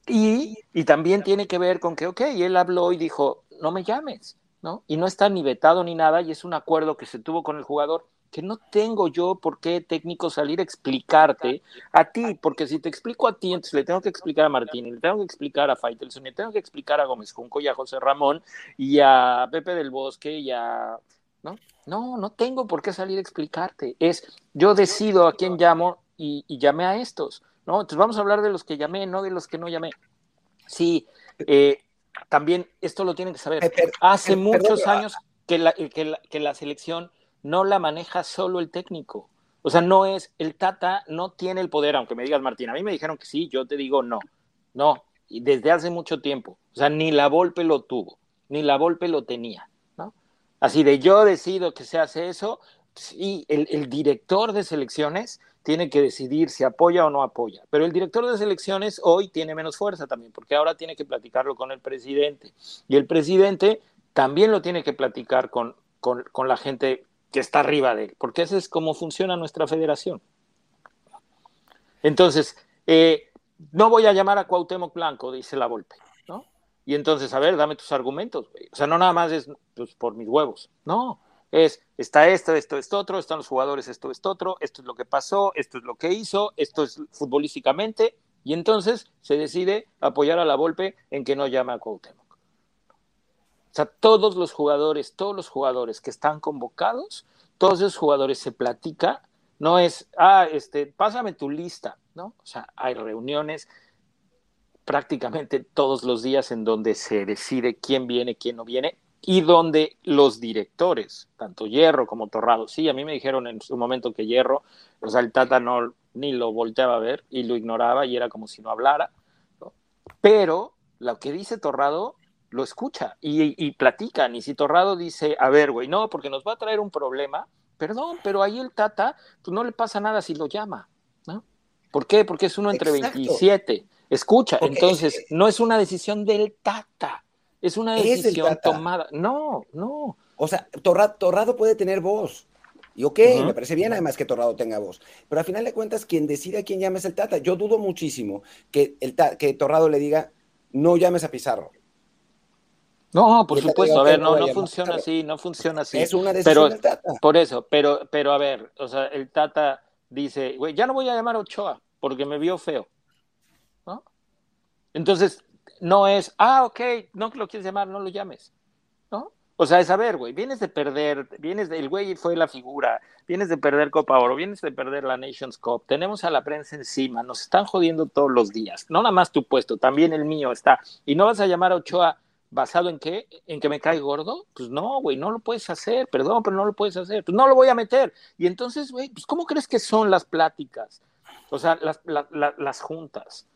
Y, y también tiene que ver con que, ok, él habló y dijo, no me llames, ¿no? Y no está ni vetado ni nada, y es un acuerdo que se tuvo con el jugador, que no tengo yo por qué técnico salir a explicarte a ti, porque si te explico a ti, entonces le tengo que explicar a Martín, le tengo que explicar a Faitelson, le tengo que explicar a Gómez Junco y a José Ramón y a Pepe del Bosque y a... ¿No? No, no tengo por qué salir a explicarte. Es, yo decido a quién llamo y, y llamé a estos, ¿no? Entonces vamos a hablar de los que llamé, no de los que no llamé. Sí, eh, también esto lo tienen que saber. Eh, Hace eh, muchos años que la, que, la, selección no la maneja solo el técnico. O sea, no es, el Tata no tiene el poder, aunque me digas, Martín, a mí me dijeron que sí, yo te digo no. No, y desde hace mucho tiempo. O sea, ni la Volpe lo tuvo, ni la Volpe lo tenía. ¿no? Así de yo decido que se hace eso, y el, el director de selecciones tiene que decidir si apoya o no apoya. Pero el director de selecciones hoy tiene menos fuerza también, porque ahora tiene que platicarlo con el presidente. Y el presidente también lo tiene que platicar con, con, la gente que está arriba de él, porque ese es como funciona nuestra federación. Entonces, eh, no voy a llamar a Cuauhtémoc Blanco, dice la Volpe, ¿no? Y entonces, a ver, dame tus argumentos. O sea, no nada más es pues, por mis huevos. No, es, está esto, esto, esto, otro, están los jugadores, esto, esto, otro, esto es lo que pasó, esto es lo que hizo, esto es futbolísticamente, y entonces se decide apoyar a la Volpe en que no llame a Cuauhtémoc. O sea, todos los jugadores, todos los jugadores que están convocados todos esos jugadores se platica, no es, ah, este, pásame tu lista, ¿no? O sea, hay reuniones prácticamente todos los días en donde se decide quién viene, quién no viene, y donde los directores, tanto Hierro como Torrado, sí, a mí me dijeron en su momento que Hierro, o sea, el Tata no ni lo volteaba a ver y lo ignoraba y era como si no hablara, pero lo que dice Torrado lo escucha y, y platican, y si Torrado dice, a ver, güey, no, porque nos va a traer un problema, perdón, pero ahí el Tata, pues no le pasa nada si lo llama, ¿no? ¿Por qué? Porque es uno entre 27. Escucha, entonces, no es una decisión del Tata, es una decisión tomada. No, no. O sea, Torrado, puede tener voz. Y ok, me parece bien además que Torrado tenga voz. Pero al final de cuentas, quien decide a quién llames el Tata. Yo dudo muchísimo que, el que Torrado le diga, no llames a Pizarro. No, por supuesto, a ver, no, no funciona así, no funciona así. Es una decisión del Tata. Por eso, pero, pero a ver, o sea, el Tata dice, güey, ya no voy a llamar a Ochoa porque me vio feo. ¿No? Entonces, no es, ah, ok, no lo quieres llamar, no lo llames. ¿No? O sea, es a ver, güey, vienes de perder, vienes de, el güey fue la figura, vienes de perder Copa Oro, vienes de perder la Nations Cup, tenemos a la prensa encima, nos están jodiendo todos los días, no nada más tu puesto, también el mío está, y no vas a llamar a Ochoa ¿Basado en qué? ¿En que me cae gordo? Pues no, güey, no lo puedes hacer, perdón, pero no lo puedes hacer. Pues no lo voy a meter. Y entonces, güey, pues ¿cómo crees que son las pláticas? O sea, las, las juntas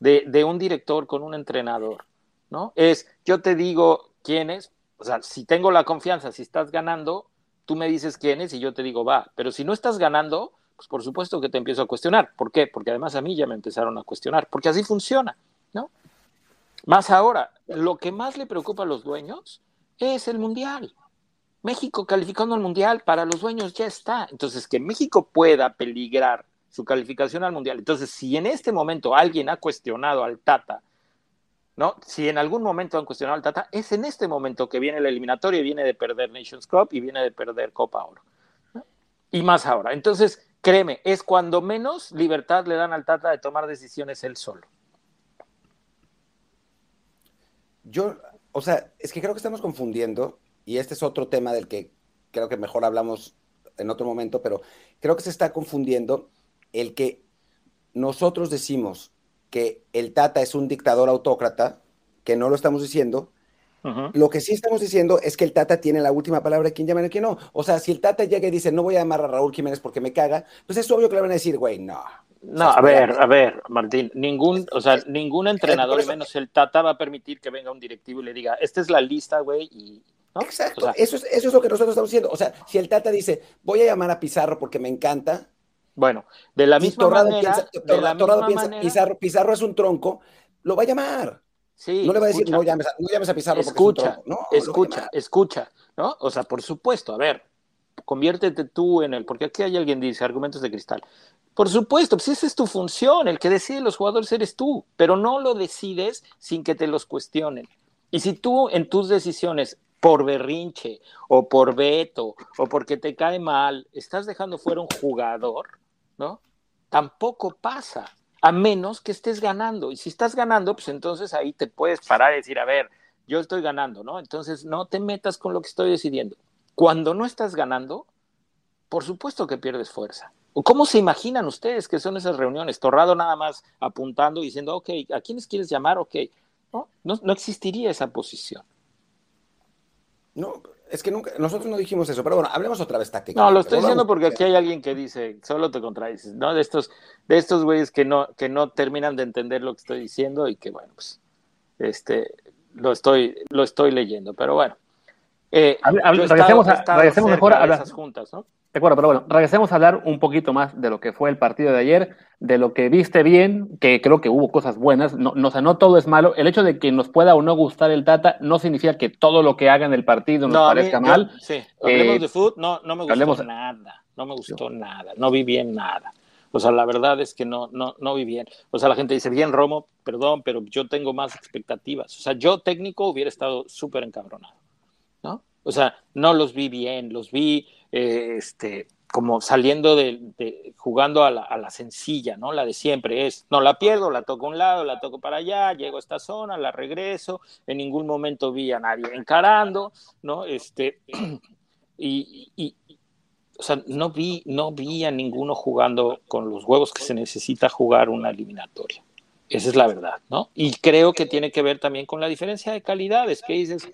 de, de, un director con un entrenador, ¿no? Es, yo te digo quién es, o sea, si tengo la confianza, si estás ganando, tú me dices quién es y yo te digo, va. Pero si no estás ganando, pues por supuesto que te empiezo a cuestionar. ¿Por qué? Porque además a mí ya me empezaron a cuestionar, porque así funciona, ¿no? Más ahora, lo que más le preocupa a los dueños es el Mundial. México calificando al Mundial para los dueños ya está. Entonces, que México pueda peligrar su calificación al Mundial. Entonces, si en este momento alguien ha cuestionado al Tata, ¿no? Si en algún momento han cuestionado al Tata, es en este momento que viene la eliminatoria y viene de perder Nations Cup y viene de perder Copa Oro. Y más ahora. Entonces, créeme, es cuando menos libertad le dan al Tata de tomar decisiones él solo. Yo, o sea, es que creo que estamos confundiendo, y este es otro tema del que creo que mejor hablamos en otro momento, pero creo que se está confundiendo el que nosotros decimos que el Tata es un dictador autócrata, que no lo estamos diciendo. Lo que sí estamos diciendo es que el Tata tiene la última palabra, quién llama y quién no. O sea, si el Tata llega y dice, no voy a llamar a Raúl Jiménez porque me caga, pues es obvio que le van a decir, güey, no, no, a ver, a ver, Martín, ningún, o sea, ningún entrenador, menos el Tata, va a permitir que venga un directivo y le diga, esta es la lista, güey, y... Exacto, eso, es, eso es lo que nosotros estamos diciendo. O sea, si el Tata dice, voy a llamar a Pizarro porque me encanta. Bueno, de la misma manera... Pizarro, Pizarro es un tronco, lo va a llamar. Sí, no le va a decir, no llames, a, no llames a Pizarro escucha, porque es un tronco. No, escucha, escucha, ¿no? O sea, por supuesto, a ver, conviértete tú en el, porque aquí hay alguien dice argumentos de cristal. Por supuesto, pues esa es tu función, el que decide los jugadores eres tú, pero no lo decides sin que te los cuestionen. Y si tú en tus decisiones, por berrinche o por veto o porque te cae mal, estás dejando fuera un jugador, ¿no? Tampoco pasa, a menos que estés ganando. Y si estás ganando, pues entonces ahí te puedes parar y decir, a ver, yo estoy ganando, ¿no? Entonces no te metas con lo que estoy decidiendo. Cuando no estás ganando, por supuesto que pierdes fuerza. ¿Cómo se imaginan ustedes que son esas reuniones? Torrado nada más apuntando y diciendo, ok, ¿a quiénes quieres llamar? Ok. No, no, existiría esa posición. No, es que nunca, nosotros no dijimos eso, pero bueno, hablemos otra vez táctica. No, lo estoy diciendo porque aquí hay alguien que dice, solo te contradices, ¿no? De estos, de estos güeyes que no, que no terminan de entender lo que estoy diciendo y que, bueno, pues, este, lo estoy, lo estoy leyendo, pero bueno. Eh, regresemos, mejor a esas juntas, ¿no? De acuerdo, pero bueno, regresemos a hablar un poquito más de lo que fue el partido de ayer, de lo que viste bien, que creo que hubo cosas buenas, no, no, o no todo es malo. El hecho de que nos pueda o no gustar el Tata no significa que todo lo que haga en el partido nos parezca mal. sí, hablemos eh, de fútbol, no, no me gustó nada, no me gustó nada, no vi bien nada. O sea, la verdad es que no, no, no vi bien. O sea, la gente dice, bien, Romo, perdón, pero yo tengo más expectativas. O sea, yo técnico hubiera estado súper encabronado, ¿no? O sea, no los vi bien, los vi eh, este, como saliendo de, jugando a la, sencilla, ¿no? La de siempre es, no la pierdo, la toco a un lado, la toco para allá, llego a esta zona, la regreso, en ningún momento vi a nadie encarando, ¿no? Este, [CLEARS THROAT] y, o sea, no vi, no vi a ninguno jugando con los huevos que se necesita jugar una eliminatoria. Esa es la verdad, ¿no? Y creo que tiene que ver también con la diferencia de calidades, que dices,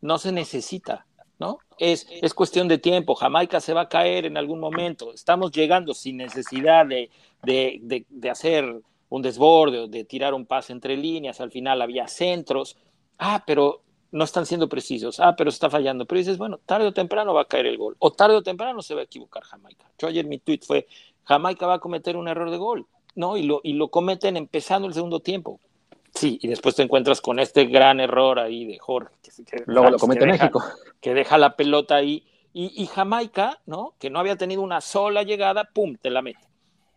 no se necesita, ¿no? Es, es cuestión de tiempo, Jamaica se va a caer en algún momento, estamos llegando sin necesidad de, de, de, hacer un desborde o de tirar un pase entre líneas, al final había centros, ah, pero no están siendo precisos, ah, pero está fallando, pero dices, bueno, tarde o temprano va a caer el gol, o tarde o temprano se va a equivocar Jamaica. Yo ayer mi tweet fue, Jamaica va a cometer un error de gol, ¿no? Y lo, y lo cometen empezando el segundo tiempo. Sí, y después te encuentras con este gran error ahí de Jorge. Que, Luego lo comete México. Que deja la pelota ahí. Y, Jamaica, ¿no? Que no había tenido una sola llegada, ¡pum! te la mete.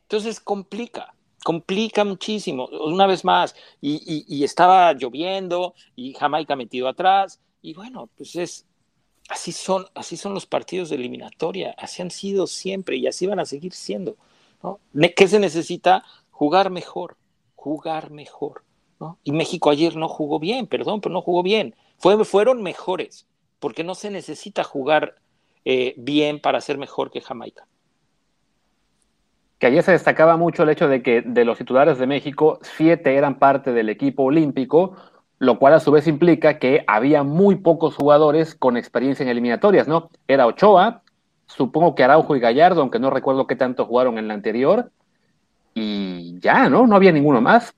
Entonces complica, complica muchísimo. Una vez más, y, y, estaba lloviendo y Jamaica metido atrás. Y bueno, pues es, así son, así son los partidos de eliminatoria, así han sido siempre y así van a seguir siendo. ¿no? ¿Qué se necesita? Jugar mejor, jugar mejor. Y México ayer no jugó bien, perdón, pero no jugó bien. Fue, fueron mejores, porque no se necesita jugar eh, bien para ser mejor que Jamaica. Que ayer se destacaba mucho el hecho de que de los titulares de México, siete eran parte del equipo olímpico, lo cual a su vez implica que había muy pocos jugadores con experiencia en eliminatorias, ¿no? Era Ochoa, supongo que Araujo y Gallardo, aunque no recuerdo qué tanto jugaron en la anterior, y ya, ¿no? No había ninguno más.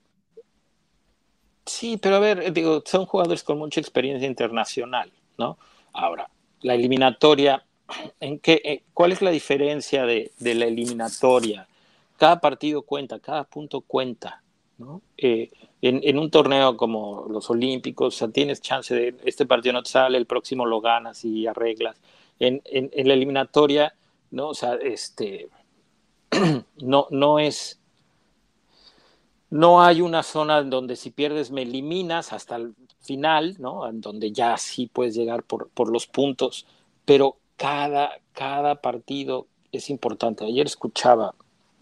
Sí, pero a ver, digo, son jugadores con mucha experiencia internacional, ¿no? Ahora, la eliminatoria, [CLEARS THROAT] ¿en qué, eh, ¿cuál es la diferencia de, la eliminatoria? Cada partido cuenta, cada punto cuenta, ¿no? Eh, en, un torneo como los Olímpicos, o sea, tienes chance de, este partido no te sale, el próximo lo ganas y arreglas. En, en la eliminatoria, ¿no? O sea, este, [CLEARS THROAT] no, no es no hay una zona en donde si pierdes me eliminas hasta el final, ¿no? En donde ya sí puedes llegar por, los puntos, pero cada, cada partido es importante. Ayer escuchaba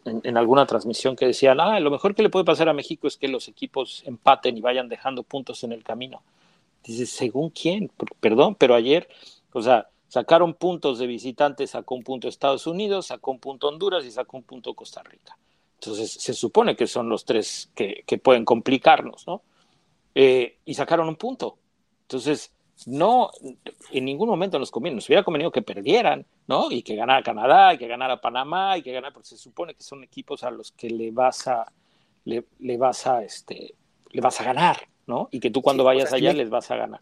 en, alguna transmisión que decían, ah, lo mejor que le puede pasar a México es que los equipos empaten y vayan dejando puntos en el camino. Dices, ¿según quién? Perdón, pero ayer, o sea, sacaron puntos de visitantes, sacó un punto Estados Unidos, sacó un punto Honduras y sacó un punto Costa Rica. Entonces se supone que son los tres que, pueden complicarnos, ¿no? Eh, y sacaron un punto. Entonces, no, en ningún momento nos conviene, nos hubiera convenido que perdieran, ¿no? Y que ganara Canadá, y que ganara Panamá, y que ganara, porque se supone que son equipos a los que le vas a, le, vas a, este, le vas a ganar, ¿no? Y que tú cuando vayas allá les vas a ganar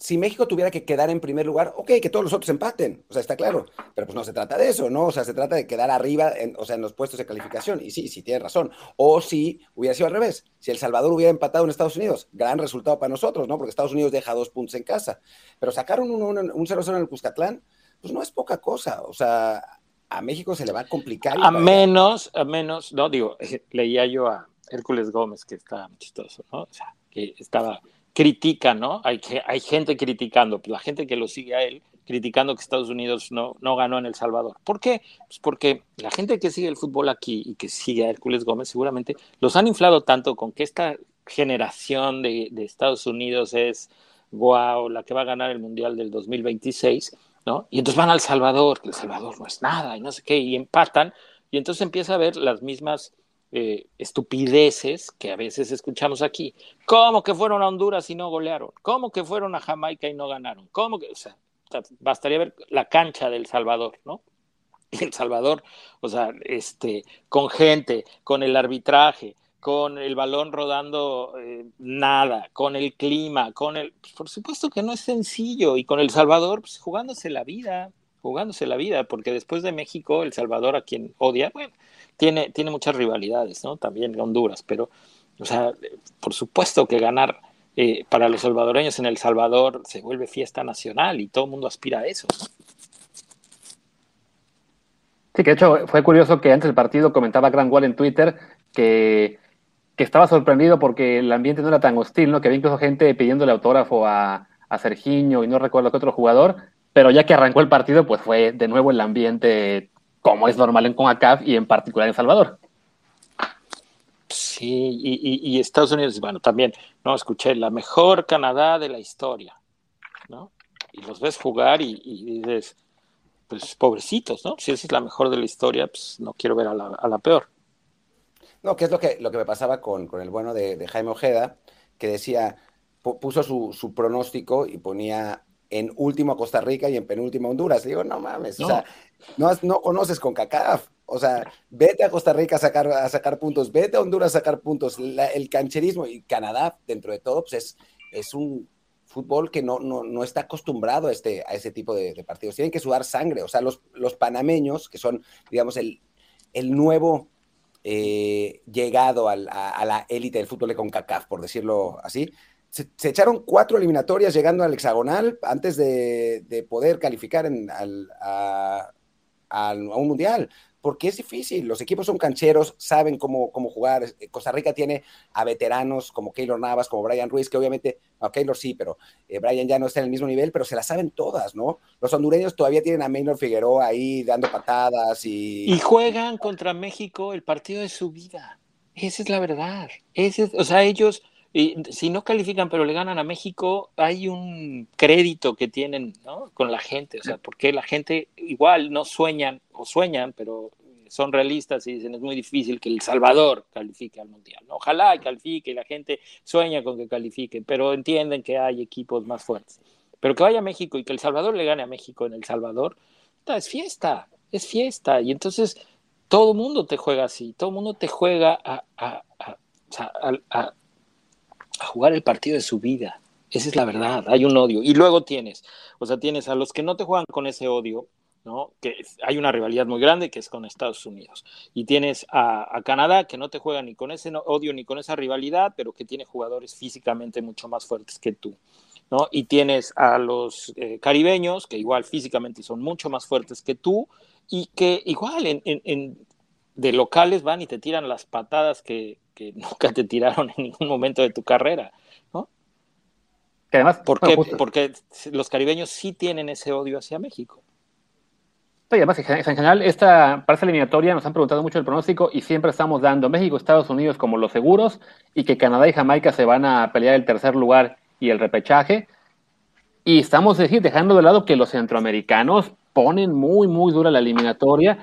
si México tuviera que quedar en primer lugar, ok, que todos los otros empaten, o sea, está claro, pero pues no se trata de eso, ¿no? O sea, se trata de quedar arriba, en, o sea, en los puestos de calificación, y sí, sí tiene razón. O si hubiera sido al revés, si El Salvador hubiera empatado en Estados Unidos, gran resultado para nosotros, ¿no? Porque Estados Unidos deja dos puntos en casa, pero sacaron un 0-0 en el Cuscatlán, pues no es poca cosa, o sea, a México se le va a complicar. A menos, a menos, no, digo, [LAUGHS] leía yo a Hércules Gómez, que está chistoso, ¿no? O sea, que estaba critica, ¿no? Hay, hay gente criticando, la gente que lo sigue a él, criticando que Estados Unidos no, no ganó en El Salvador. ¿Por qué? Pues porque la gente que sigue el fútbol aquí y que sigue a Hércules Gómez seguramente los han inflado tanto con que esta generación de, de Estados Unidos es, wow, la que va a ganar el Mundial del 2026, ¿no? Y entonces van al Salvador, que El Salvador no es nada y no sé qué, y empatan, y entonces empieza a ver las mismas eh, estupideces que a veces escuchamos aquí. ¿Cómo que fueron a Honduras y no golearon? ¿Cómo que fueron a Jamaica y no ganaron? ¿Cómo que, o sea, bastaría ver la cancha del Salvador, ¿no? [LAUGHS] El Salvador, o sea, este, con gente, con el arbitraje, con el balón rodando eh, nada, con el clima, con el, pues, por supuesto que no es sencillo y con el Salvador, pues, jugándose la vida, jugándose la vida, porque después de México, el Salvador a quien odia, bueno, tiene, tiene muchas rivalidades, ¿no? También Honduras, pero, o sea, por supuesto que ganar eh, para los salvadoreños en El Salvador se vuelve fiesta nacional y todo el mundo aspira a eso, Sí, que de hecho fue curioso que antes del partido comentaba Gran Wall en Twitter que, que, estaba sorprendido porque el ambiente no era tan hostil, ¿no? Que había incluso gente pidiéndole autógrafo a, a Sergiño y no recuerdo qué otro jugador, pero ya que arrancó el partido, pues fue de nuevo el ambiente como es normal en CONCACAF y en particular en Salvador. Sí, y, Estados Unidos, bueno, también, no, escuché, la mejor Canadá de la historia, ¿no? Y los ves jugar y, dices, pues pobrecitos, ¿no? Si esa es la mejor de la historia, pues no quiero ver a la, peor. No, que es lo que, lo que me pasaba con, con el bueno de, Jaime Ojeda, que decía, puso su, su, pronóstico y ponía en último a Costa Rica y en penúltimo a Honduras. digo, no mames, o sea, no, no conoces con CACAF. O sea, vete a Costa Rica a sacar, a sacar puntos, vete a Honduras a sacar puntos. el cancherismo y Canadá, dentro de todo, pues es, es un fútbol que no, no, está acostumbrado a, este, a ese tipo de, partidos. Tienen que sudar sangre. O sea, los, los panameños, que son, digamos, el, el nuevo eh, llegado a, la élite del fútbol de CONCACAF, por decirlo así, se, echaron cuatro eliminatorias llegando al hexagonal antes de, poder calificar en, a, un mundial porque es difícil. Los equipos son cancheros, saben cómo, cómo jugar. Eh, Costa Rica tiene a veteranos como Keylor Navas, como Brian Ruiz, que obviamente, no, Keylor sí, pero eh, Brian ya no está en el mismo nivel, pero se la saben todas, ¿no? Los hondureños todavía tienen a Maynor Figueroa ahí dando patadas y... Y juegan contra México el partido de su vida. Esa es la verdad. Ese o sea, ellos... Y si no califican pero le ganan a México, hay un crédito que tienen ¿no? con la gente, o sea, porque la gente igual no sueñan o sueñan, pero son realistas y dicen es muy difícil que El Salvador califique al Mundial. Ojalá califique, la gente sueña con que califique, pero entienden que hay equipos más fuertes. Pero que vaya a México y que El Salvador le gane a México en El Salvador, es fiesta, es fiesta. Y entonces todo mundo te juega así, todo mundo te juega a, a, a a jugar el partido de su vida. Esa es la verdad, hay un odio. Y luego tienes, o sea, tienes a los que no te juegan con ese odio, ¿no? Que hay una rivalidad muy grande que es con Estados Unidos. Y tienes a, Canadá que no te juega ni con ese odio ni con esa rivalidad, pero que tiene jugadores físicamente mucho más fuertes que tú. ¿no? Y tienes a los eh, caribeños que igual físicamente son mucho más fuertes que tú y que igual en, de locales van y te tiran las patadas que, que [LAUGHS] nunca te tiraron en ningún momento de tu carrera, ¿no? Que además, porque, porque los caribeños sí tienen ese odio hacia México. Y además, en general, esta, para esta eliminatoria nos han preguntado mucho el pronóstico y siempre estamos dando México, Estados Unidos como los seguros y que Canadá y Jamaica se van a pelear el tercer lugar y el repechaje. Y estamos decir, dejando de lado que los centroamericanos ponen muy, muy dura la eliminatoria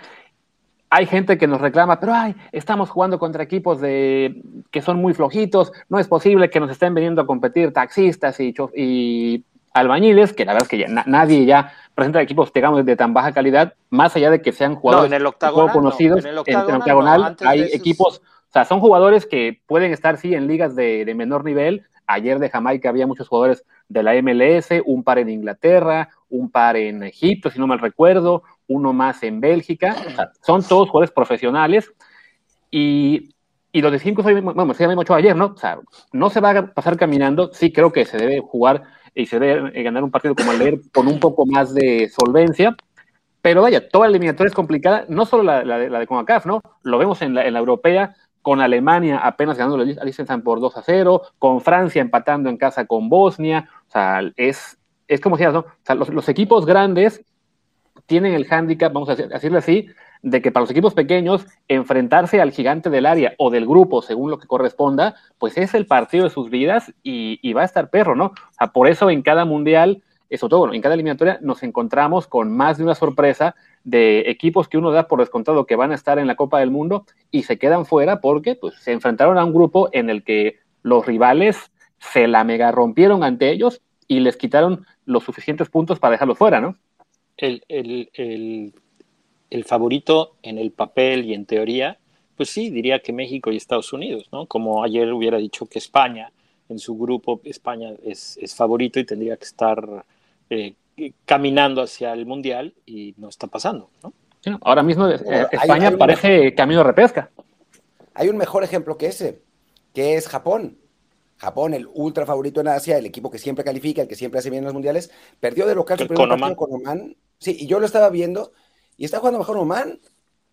hay gente que nos reclama, pero ay, estamos jugando contra equipos de, que son muy flojitos, no es posible que nos estén viniendo a competir taxistas y, y albañiles, que la verdad es que nadie ya presenta equipos, digamos, de tan baja calidad, más allá de que sean jugadores en el conocidos. en el octagonal, hay equipos, o sea, son jugadores que pueden estar, sí, en ligas de, de menor nivel. Ayer de Jamaica había muchos jugadores de la MLS, un par en Inglaterra, un par en Egipto, si no mal recuerdo, uno más en Bélgica. son todos jugadores profesionales. Y, y lo de cinco, bueno, se mucho ayer, ¿no? O sea, no se va a pasar caminando. Sí, creo que se debe jugar y se debe ganar un partido como el leer con un poco más de solvencia. Pero vaya, toda la eliminatoria es complicada, no solo la, de, la de CONCACAF, ¿no? Lo vemos en la, en la europea, con Alemania apenas ganando a Liechtenstein por 2 a 0, con Francia empatando en casa con Bosnia. O sea, es, es como decías, ¿no? O sea, los, los equipos grandes tienen el hándicap, vamos a decirle así, de que para los equipos pequeños enfrentarse al gigante del área o del grupo, según lo que corresponda, pues es el partido de sus vidas y, va a estar perro, ¿no? O sea, por eso en cada mundial, eso todo, en cada eliminatoria nos encontramos con más de una sorpresa de equipos que uno da por descontado que van a estar en la Copa del Mundo y se quedan fuera porque pues, se enfrentaron a un grupo en el que los rivales se la mega rompieron ante ellos y les quitaron los suficientes puntos para dejarlos fuera, ¿no? El, el, el, favorito en el papel y en teoría, pues sí, diría que México y Estados Unidos, ¿no? Como ayer hubiera dicho que España, en su grupo, España es, es favorito y tendría que estar eh, caminando hacia el Mundial y no está pasando, ¿no? ahora mismo eh, España parece camino de repesca. Hay un mejor ejemplo que ese, que es Japón. Japón, el ultra favorito en Asia, el equipo que siempre califica, el que siempre hace bien en los mundiales, perdió de local su primer partido con Oman Sí, y yo lo estaba viendo y está jugando mejor Oman.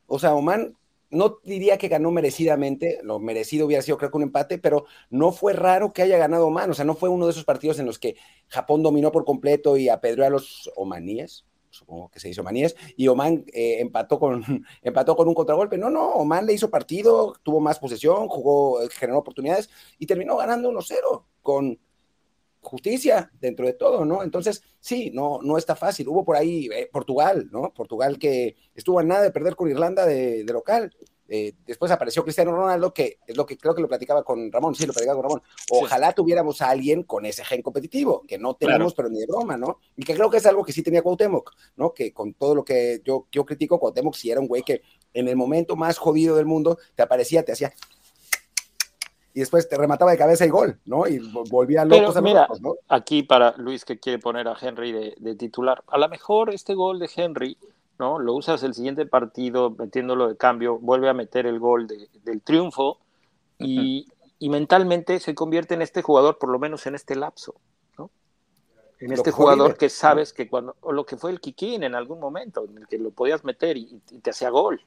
O sea, Oman no diría que ganó merecidamente, lo merecido hubiera sido creo que un empate, pero no fue raro que haya ganado Oman, o sea, no fue uno de esos partidos en los que Japón dominó por completo y apedreó a los omaníes, supongo que se hizo omaníes, y Oman eh, empató, con, [LAUGHS] empató con un contragolpe. No, no, Oman le hizo partido, tuvo más posesión, jugó, generó oportunidades y terminó ganando 1-0 con justicia dentro de todo, ¿no? Entonces, sí, no, no está fácil. Hubo por ahí eh, Portugal, ¿no? Portugal que estuvo a nada de perder con Irlanda de, local. Eh, después apareció Cristiano Ronaldo, que es lo que creo que lo platicaba con Ramón, sí, lo platicaba con Ramón. Ojalá tuviéramos a alguien con ese gen competitivo, que no tenemos, pero ni de broma, ¿no? Y que creo que es algo que sí tenía Cuauhtémoc, ¿no? Que con todo lo que yo, yo critico, Cuauhtémoc sí era un güey que en el momento más jodido del mundo te aparecía, te hacía y después te remataba de cabeza y gol, ¿no? Y volvía locos a mira, ¿no? Aquí para Luis que quiere poner a Henry de, titular, a lo mejor este gol de Henry, ¿no? Lo usas el siguiente partido metiéndolo de cambio, vuelve a meter el gol del triunfo y, mentalmente se convierte en este jugador, por lo menos en este lapso, ¿no? En este jugador que sabes que cuando, o lo que fue el Kikín en algún momento, en el que lo podías meter y te hacía gol,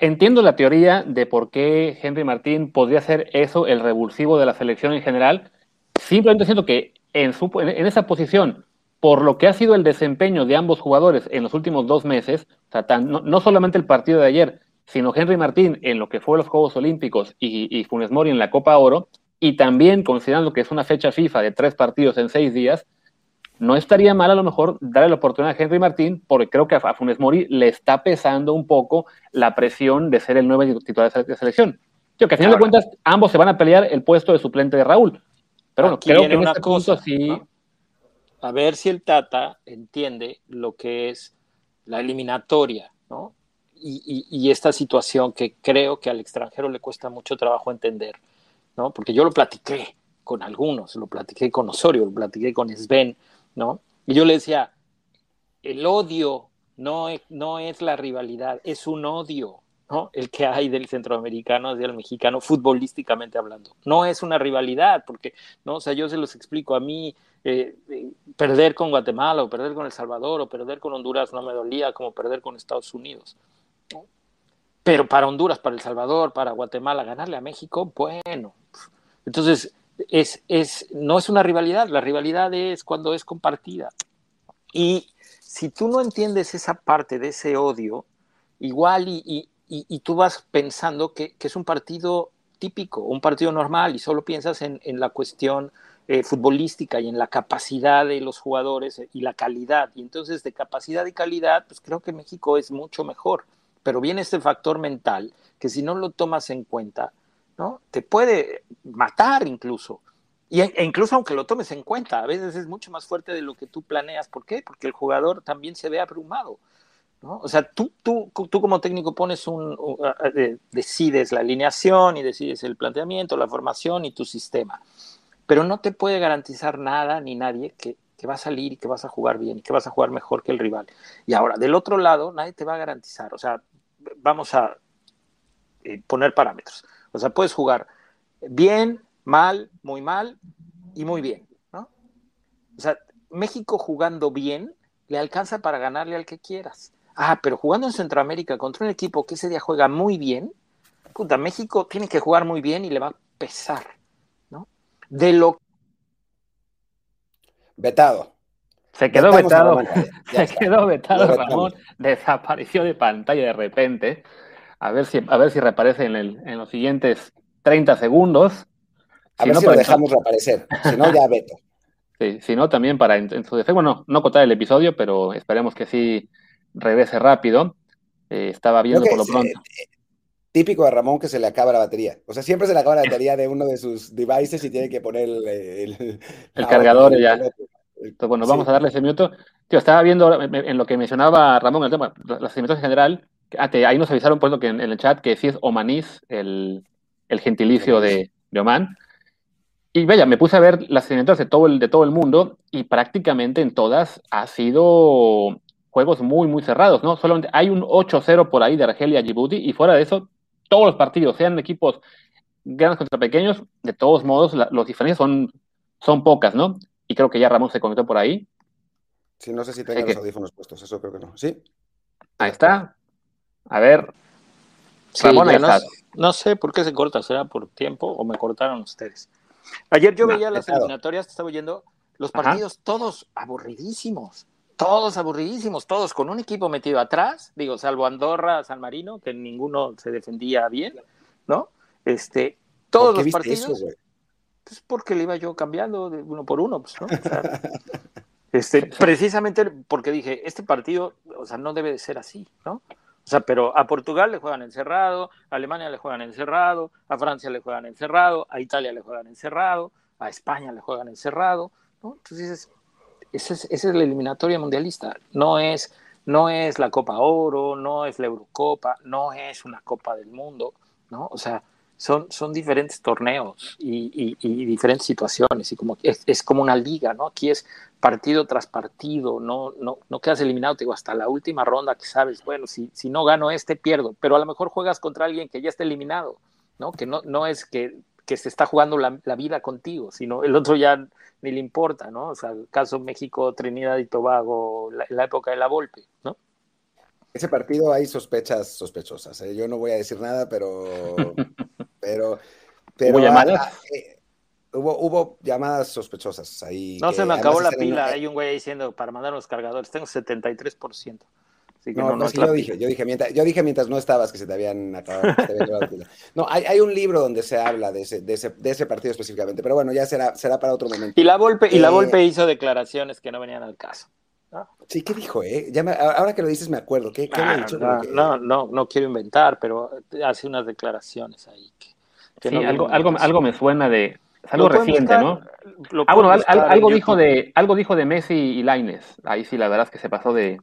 entiendo la teoría de por qué Henry Martín podría ser eso el revulsivo de la selección en general. Simplemente siento que en, su, en esa posición, por lo que ha sido el desempeño de ambos jugadores en los últimos dos meses, no, solamente el partido de ayer, sino Henry Martín en lo que fue los Juegos Olímpicos y, y Funes Mori en la Copa Oro, y también considerando que es una fecha FIFA de tres partidos en seis días, no estaría mal a lo mejor darle la oportunidad a Henry Martín, porque creo que a Funes Mori le está pesando un poco la presión de ser el nuevo titular de selección. Yo que al final de cuentas ambos se van a pelear el puesto de suplente de Raúl. Pero bueno, creo que en este cosa, sí. A ver si el Tata entiende lo que es la eliminatoria, ¿no? Y, y, esta situación que creo que al extranjero le cuesta mucho trabajo entender, ¿no? Porque yo lo platiqué con algunos, lo platiqué con Osorio, lo platiqué con Sven, ¿no? Y yo le decía, el odio no es, no es la rivalidad, es un odio. El que hay del centroamericano hacia el mexicano, futbolísticamente hablando. No es una rivalidad, porque, ¿no? O sea, yo se los explico a mí, eh, eh, perder con Guatemala o perder con El Salvador o perder con Honduras no me dolía como perder con Estados Unidos. Pero para Honduras, para El Salvador, para Guatemala, ganarle a México, bueno. Entonces, es, es, no es una rivalidad, la rivalidad es cuando es compartida. Y si tú no entiendes esa parte de ese odio, igual y, y, y, tú vas pensando que, que, es un partido típico, un partido normal, y solo piensas en, en la cuestión eh, futbolística y en la capacidad de los jugadores y la calidad. Y entonces de capacidad y calidad, pues creo que México es mucho mejor. Pero viene este factor mental que si no lo tomas en cuenta, ¿no? Te puede matar incluso. Y, e incluso aunque lo tomes en cuenta, a veces es mucho más fuerte de lo que tú planeas. ¿Por qué? Porque el jugador también se ve abrumado. ¿no? O sea, tú, tú, tú como técnico pones un, decides la alineación y decides el planteamiento, la formación y tu sistema. Pero no te puede garantizar nada ni nadie que, que va a salir y que vas a jugar bien y que vas a jugar mejor que el rival. Y ahora, del otro lado, nadie te va a garantizar. O sea, vamos a eh, poner parámetros. O sea, puedes jugar bien, mal, muy mal y muy bien, ¿no? O sea, México jugando bien le alcanza para ganarle al que quieras. Ah, pero jugando en Centroamérica contra un equipo que ese día juega muy bien, puta, México tiene que jugar muy bien y le va a pesar, ¿no? De lo vetado. Se quedó vetado. [LAUGHS] Se quedó vetado, Ramón. Desapareció de pantalla de repente. A ver si, a ver si reaparece en, el, en los siguientes 30 segundos. A ver si lo dejamos reaparecer. Si no, ya veto. [LAUGHS] Sí, si no, también para en, su defecto, bueno, no contar el episodio, pero esperemos que sí regrese rápido. Eh, estaba viendo por lo pronto. Eh, típico de Ramón que se le acaba la batería. O sea, siempre se le acaba la batería de uno de sus devices y tiene que poner el, el, cargador ya. Entonces, bueno, vamos a darle ese minuto. Tío, estaba viendo en lo que mencionaba Ramón, el tema, las en general, Ah, ahí nos avisaron por lo que en, el chat que sí es Omanís el, gentilicio de, Oman. Y vaya, me puse a ver las eliminatorias de todo, el, de todo el mundo y prácticamente en todas ha sido juegos muy, muy cerrados, ¿no? Solamente hay un 8-0 por ahí de Argelia Djibouti y fuera de eso, todos los partidos, sean equipos grandes contra pequeños, de todos modos, los diferencias son, son pocas, ¿no? Y creo que ya Ramón se conectó por ahí. Sí, no sé si tengo los audífonos puestos, eso creo que no. ¿Sí? Ahí está. A ver. no, sé por qué se corta, será por tiempo o me cortaron ustedes. Ayer yo veía las eliminatorias, estaba oyendo los partidos todos aburridísimos, todos aburridísimos, todos con un equipo metido atrás, digo, salvo Andorra, San Marino, que ninguno se defendía bien, ¿no? Este, todos los partidos. Pues porque le iba yo cambiando de uno por uno, pues, ¿no? [LAUGHS] este, precisamente porque dije, este partido, o sea, no debe de ser así, ¿no? O sea, pero a Portugal le juegan encerrado, a Alemania le juegan encerrado, a Francia le juegan encerrado, a Italia le juegan encerrado, a España le juegan encerrado, ¿no? Entonces, esa es, esa es la eliminatoria mundialista, no es, no es la Copa Oro, no es la Eurocopa, no es una Copa del Mundo, ¿no? O sea, son, son diferentes torneos y, diferentes situaciones y como es, es, como una liga, ¿no? Aquí es partido tras partido, no, no, no quedas eliminado, te digo, hasta la última ronda que sabes, bueno, si, si no gano este, pierdo, pero a lo mejor juegas contra alguien que ya está eliminado, ¿no? Que no, no es que, que se está jugando la, la, vida contigo, sino el otro ya ni le importa, ¿no? O sea, caso México, Trinidad y Tobago, la, la época de la Volpe, ¿no? Ese partido hay sospechas sospechosas. ¿eh? Yo no voy a decir nada, pero. [LAUGHS] pero, ¿Hubo llamadas? Eh, hubo, hubo, llamadas sospechosas ahí. No se me acabó la pila. Hay un güey diciendo para mandar los cargadores. Tengo 73%. Así que no, no, no, yo, dije, yo, dije, mientras, yo dije mientras no estabas que se te habían acabado. no, hay, hay, un libro donde se habla de ese, de, ese, de ese, partido específicamente, pero bueno, ya será, será para otro momento. Y la Volpe, y la Volpe eh, hizo declaraciones que no venían al caso. Sí, ¿qué dijo? Eh? Ya ahora que lo dices me acuerdo. ¿Qué, qué ah, dicho? No, no, no, quiero inventar, pero hace unas declaraciones ahí. Que, sí, algo, algo, algo me suena de... Es algo reciente, ¿no? Ah, bueno, algo, dijo de, algo dijo de Messi y Laines. Ahí sí, la verdad es que se pasó de,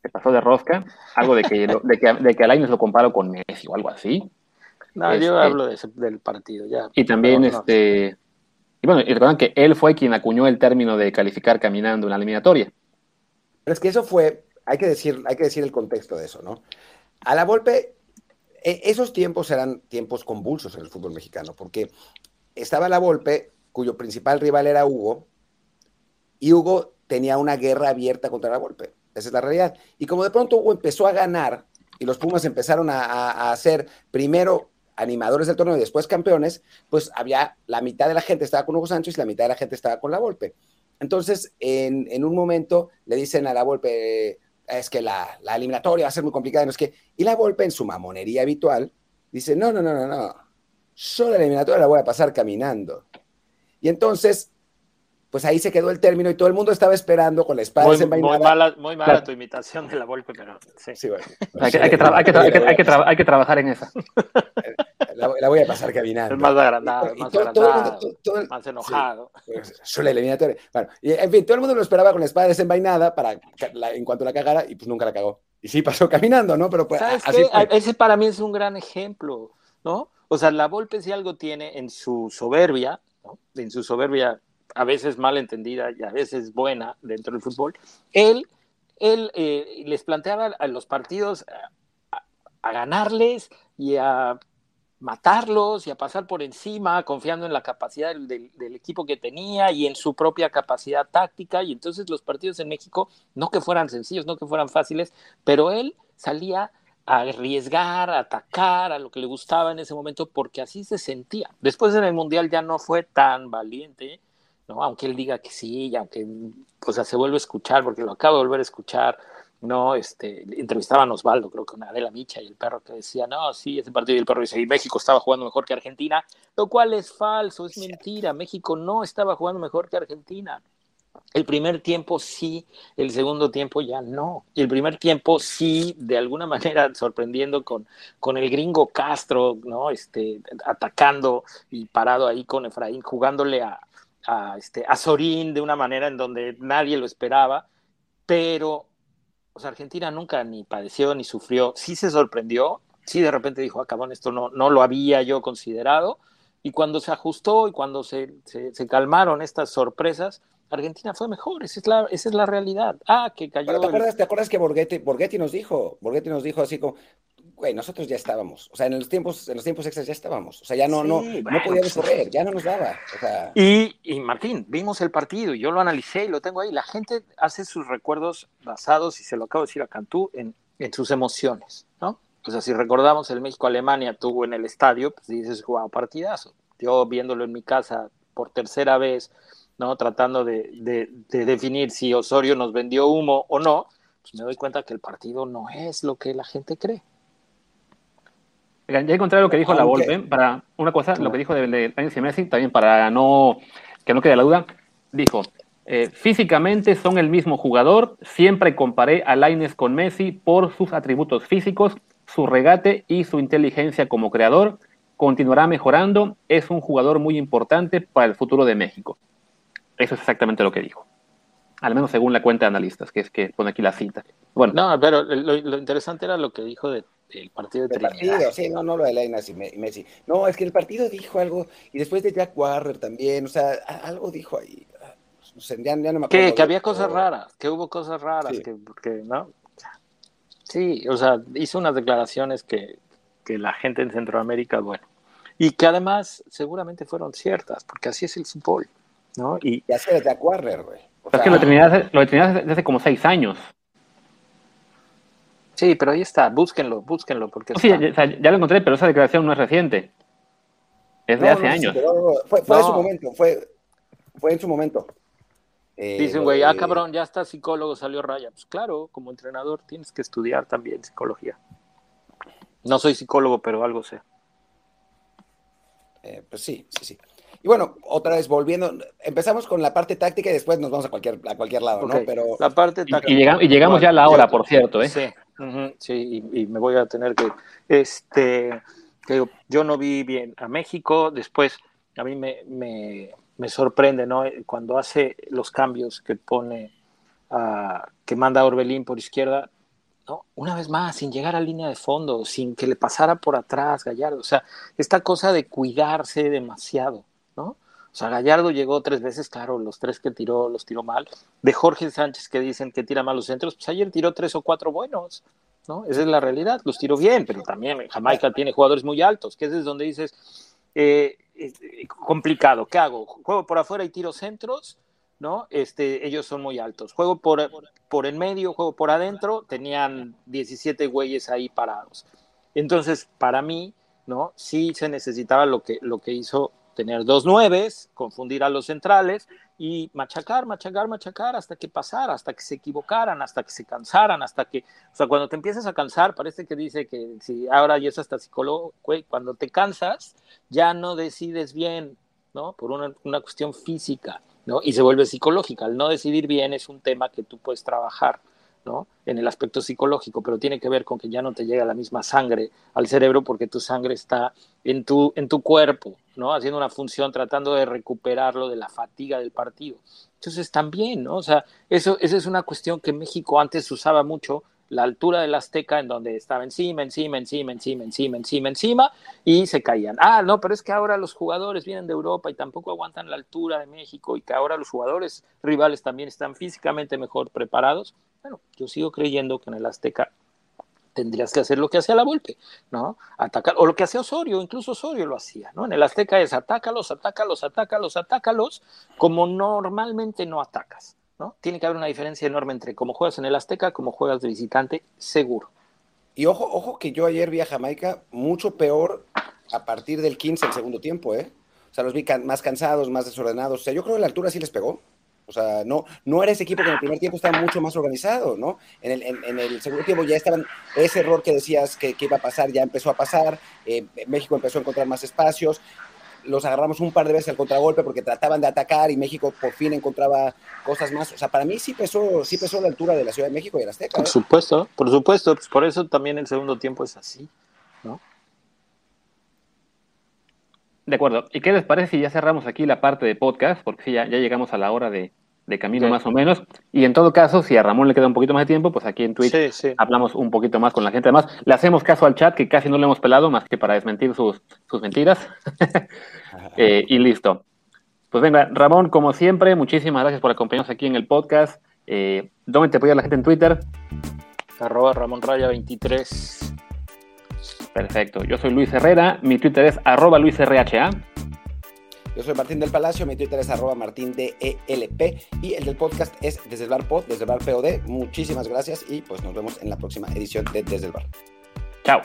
se pasó de rosca. Algo de que, de que, de que a Laines lo comparo con Messi o algo así. No, yo este, hablo de del partido, ya. Y también, este... Y bueno, y recuerdan que él fue quien acuñó el término de calificar caminando en la eliminatoria. Pero es que eso fue, hay que decir, hay que decir el contexto de eso, ¿no? A la Volpe, e, esos tiempos eran tiempos convulsos en el fútbol mexicano, porque estaba la Volpe, cuyo principal rival era Hugo, y Hugo tenía una guerra abierta contra la Volpe. Esa es la realidad. Y como de pronto Hugo empezó a ganar y los Pumas empezaron a, a, ser primero animadores del torneo y después campeones, pues había la mitad de la gente estaba con Hugo Sánchez y la mitad de la gente estaba con la Volpe. Entonces, en, un momento le dicen a la Volpe, es que la, eliminatoria va a ser muy complicada, no es que, y la Volpe en su mamonería habitual dice, no, no, no, no, no, solo la eliminatoria la voy a pasar caminando. Y entonces pues ahí se quedó el término y todo el mundo estaba esperando con la espada muy, desenvainada. Muy mala, muy mala tu imitación de la Volpe, pero sí. sí bueno. hay, que, hay, que hay, que, hay, que trabajar en esa. [LAUGHS] La, voy a pasar caminando. Es más agrandado, más, todo, agrandado, todo el, más enojado. Sí, pues, la eliminatoria. Bueno, y, en fin, todo el mundo lo esperaba con la espada desenvainada para en cuanto la cagara y pues nunca la cagó. Y sí pasó [LAUGHS] caminando, ¿no? Pero pues, ¿Sabes así qué? Ese para mí es un gran ejemplo, ¿no? O sea, la Volpe si algo tiene en su soberbia, ¿no? En su soberbia a veces mal entendida y a veces buena dentro del fútbol, él, él eh, les planteaba a los partidos a, ganarles y a matarlos y a pasar por encima, confiando en la capacidad del, equipo que tenía y en su propia capacidad táctica. Y entonces los partidos en México, no que fueran sencillos, no que fueran fáciles, pero él salía a arriesgar, a atacar, a lo que le gustaba en ese momento, porque así se sentía. Después en el Mundial ya no fue tan valiente, ¿no? Aunque él diga que sí, aunque pues, se vuelve a escuchar, porque lo acabo de volver a escuchar, ¿no? Este, entrevistaban a Osvaldo, creo que con Adela Micha y el perro que decía, no, sí, ese partido y el perro dice, y México estaba jugando mejor que Argentina, lo cual es falso, es mentira, México no estaba jugando mejor que Argentina. El primer tiempo sí, el segundo tiempo ya no. Y el primer tiempo sí, de alguna [LAUGHS] manera sorprendiendo con, con el gringo Castro, ¿no? Este, atacando y parado ahí con Efraín, jugándole a, a, este, a Sorín de una manera en donde nadie lo esperaba, pero o sea, Argentina nunca ni padeció ni sufrió, sí se sorprendió, sí de repente dijo, ah, esto no, no lo había yo considerado, y cuando se ajustó y cuando se, se, calmaron estas sorpresas, Argentina fue mejor, esa es la, esa es la realidad. Ah, que cayó. ¿te, acuerdas, ¿Te acuerdas que Borghetti, Borghetti nos dijo? Borghetti nos dijo así como, güey, nosotros ya estábamos. O sea, en los tiempos, en los tiempos extras ya estábamos. O sea, ya no, no, no podíamos pues, correr, ya no nos daba. y, y, Martín, vimos el partido y yo lo analicé y lo tengo ahí. La gente hace sus recuerdos basados, y se lo acabo de decir a Cantú, en, en sus emociones, ¿no? O sea, si recordamos el México-Alemania tuvo en el estadio, pues dices, wow, partidazo. Yo viéndolo en mi casa por tercera vez, ¿no? Tratando de, de, de definir si Osorio nos vendió humo o no, pues me doy cuenta que el partido no es lo que la gente cree. Ya encontré lo que dijo la Volpe, para una cosa, lo que dijo de, de y Messi, también para no que no quede la duda, dijo, eh, físicamente son el mismo jugador, siempre comparé a Laines con Messi por sus atributos físicos, su regate y su inteligencia como creador, continuará mejorando, es un jugador muy importante para el futuro de México. Eso es exactamente lo que dijo. Al menos según la cuenta de analistas, que es que pone aquí la cita. Bueno. No, pero lo interesante era lo que dijo de el partido de el partido, sí, no, no lo de Leinas y Messi. No, es que el partido dijo algo, y después de Jack Warner también, o sea, algo dijo ahí. No sé, ya, no me acuerdo. Que, había cosas raras, que hubo cosas raras, que, porque, ¿no? Sí, o sea, hizo unas declaraciones que, que la gente en Centroamérica, bueno, y que además seguramente fueron ciertas, porque así es el fútbol, ¿no? Y, y así es Jack Warner, güey. es que lo tenías, lo tenías desde hace como seis años. Sí, pero ahí está, búsquenlo, búsquenlo. Porque sí, ya, lo encontré, pero esa declaración no es reciente. Es de hace años. fue, fue en su momento, fue, fue en su momento. Eh, Dicen, güey, ah, cabrón, ya está psicólogo, salió raya. Pues claro, como entrenador tienes que estudiar también psicología. No soy psicólogo, pero algo sé. Eh, pues sí, sí, sí. Y bueno, otra vez volviendo, empezamos con la parte táctica y después nos vamos a cualquier, a cualquier lado, ¿no? Pero... La parte táctica. Y, llegamos, ya a la hora, por cierto, ¿eh? Sí, sí y, me voy a tener que, este, yo no vi bien a México, después a mí me, me, sorprende, ¿no? Cuando hace los cambios que pone, a, que manda Orbelín por izquierda, ¿no? Una vez más, sin llegar a línea de fondo, sin que le pasara por atrás Gallardo, o sea, esta cosa de cuidarse demasiado. O sea, Gallardo llegó tres veces, claro, los tres que tiró los tiró mal. De Jorge Sánchez que dicen que tira mal los centros, pues ayer tiró tres o cuatro buenos, ¿no? Esa es la realidad, los tiró bien, pero también Jamaica tiene jugadores muy altos, que es donde dices, eh, eh, complicado, ¿qué hago? Juego por afuera y tiro centros, ¿no? Este, ellos son muy altos. Juego por, por en medio, juego por adentro, tenían 17 güeyes ahí parados. Entonces, para mí, ¿no? Sí se necesitaba lo que, lo que hizo tener dos nueves, confundir a los centrales y machacar, machacar, machacar hasta que pasara, hasta que se equivocaran, hasta que se cansaran, hasta que, o sea, cuando te empiezas a cansar, parece que dice que si ahora ya es hasta psicólogo, cuando te cansas, ya no decides bien, ¿no? Por una, una cuestión física, ¿no? Y se vuelve psicológica. El no decidir bien es un tema que tú puedes trabajar. En el aspecto psicológico, pero tiene que ver con que ya no te llega la misma sangre al cerebro porque tu sangre está en tu, en tu cuerpo, ¿no? haciendo una función, tratando de recuperarlo de la fatiga del partido. Entonces también, ¿no? o sea, eso, esa es una cuestión que México antes usaba mucho, la altura del Azteca, en donde estaba encima, encima, encima, encima, encima, encima, encima, y se caían. Ah, no, pero es que ahora los jugadores vienen de Europa y tampoco aguantan la altura de México y que ahora los jugadores rivales también están físicamente mejor preparados. Bueno, yo sigo creyendo que en el Azteca tendrías que hacer lo que hacía la Volpe, ¿no? Atacar, o lo que hacía Osorio, incluso Osorio lo hacía, ¿no? En el Azteca es atácalos, atácalos, atácalos, atácalos, como normalmente no atacas, ¿no? Tiene que haber una diferencia enorme entre cómo juegas en el Azteca, cómo juegas de visitante, seguro. Y ojo, ojo que yo ayer vi a Jamaica mucho peor a partir del 15 del segundo tiempo, ¿eh? O sea, los vi más cansados, más desordenados. O sea, yo creo que la altura sí les pegó. O sea, no, no era ese equipo que en el primer tiempo estaba mucho más organizado, ¿no? En el, en, el segundo tiempo ya estaban, ese error que decías que, iba a pasar ya empezó a pasar, eh, México empezó a encontrar más espacios, los agarramos un par de veces al contragolpe porque trataban de atacar y México por fin encontraba cosas más. O sea, para mí sí pesó, sí pesó la altura de la Ciudad de México y el Azteca. Por ¿eh? supuesto, por supuesto, pues por eso también el segundo tiempo es así, ¿no? De acuerdo. ¿Y qué les parece si ya cerramos aquí la parte de podcast? Porque ya, ya llegamos a la hora de, camino más o menos. Y en todo caso, si a Ramón le queda un poquito más de tiempo, pues aquí en Twitch hablamos un poquito más con la gente. Además, le hacemos caso al chat, que casi no le hemos pelado, más que para desmentir sus, sus mentiras. [LAUGHS] Eh, y listo. Pues venga, Ramón, como siempre, muchísimas gracias por acompañarnos aquí en el podcast. Eh, ¿Dónde te apoya la gente en Twitter? Arroba Ramón Raya 23. Perfecto. Yo soy Luis Herrera, mi Twitter es arroba LuisRHA. Yo soy Martín del Palacio, mi Twitter es arroba martindelp y el del podcast es Desde el Bar Pod, Desde el Bar POD. Muchísimas gracias y pues nos vemos en la próxima edición de Desde el Bar. Chao.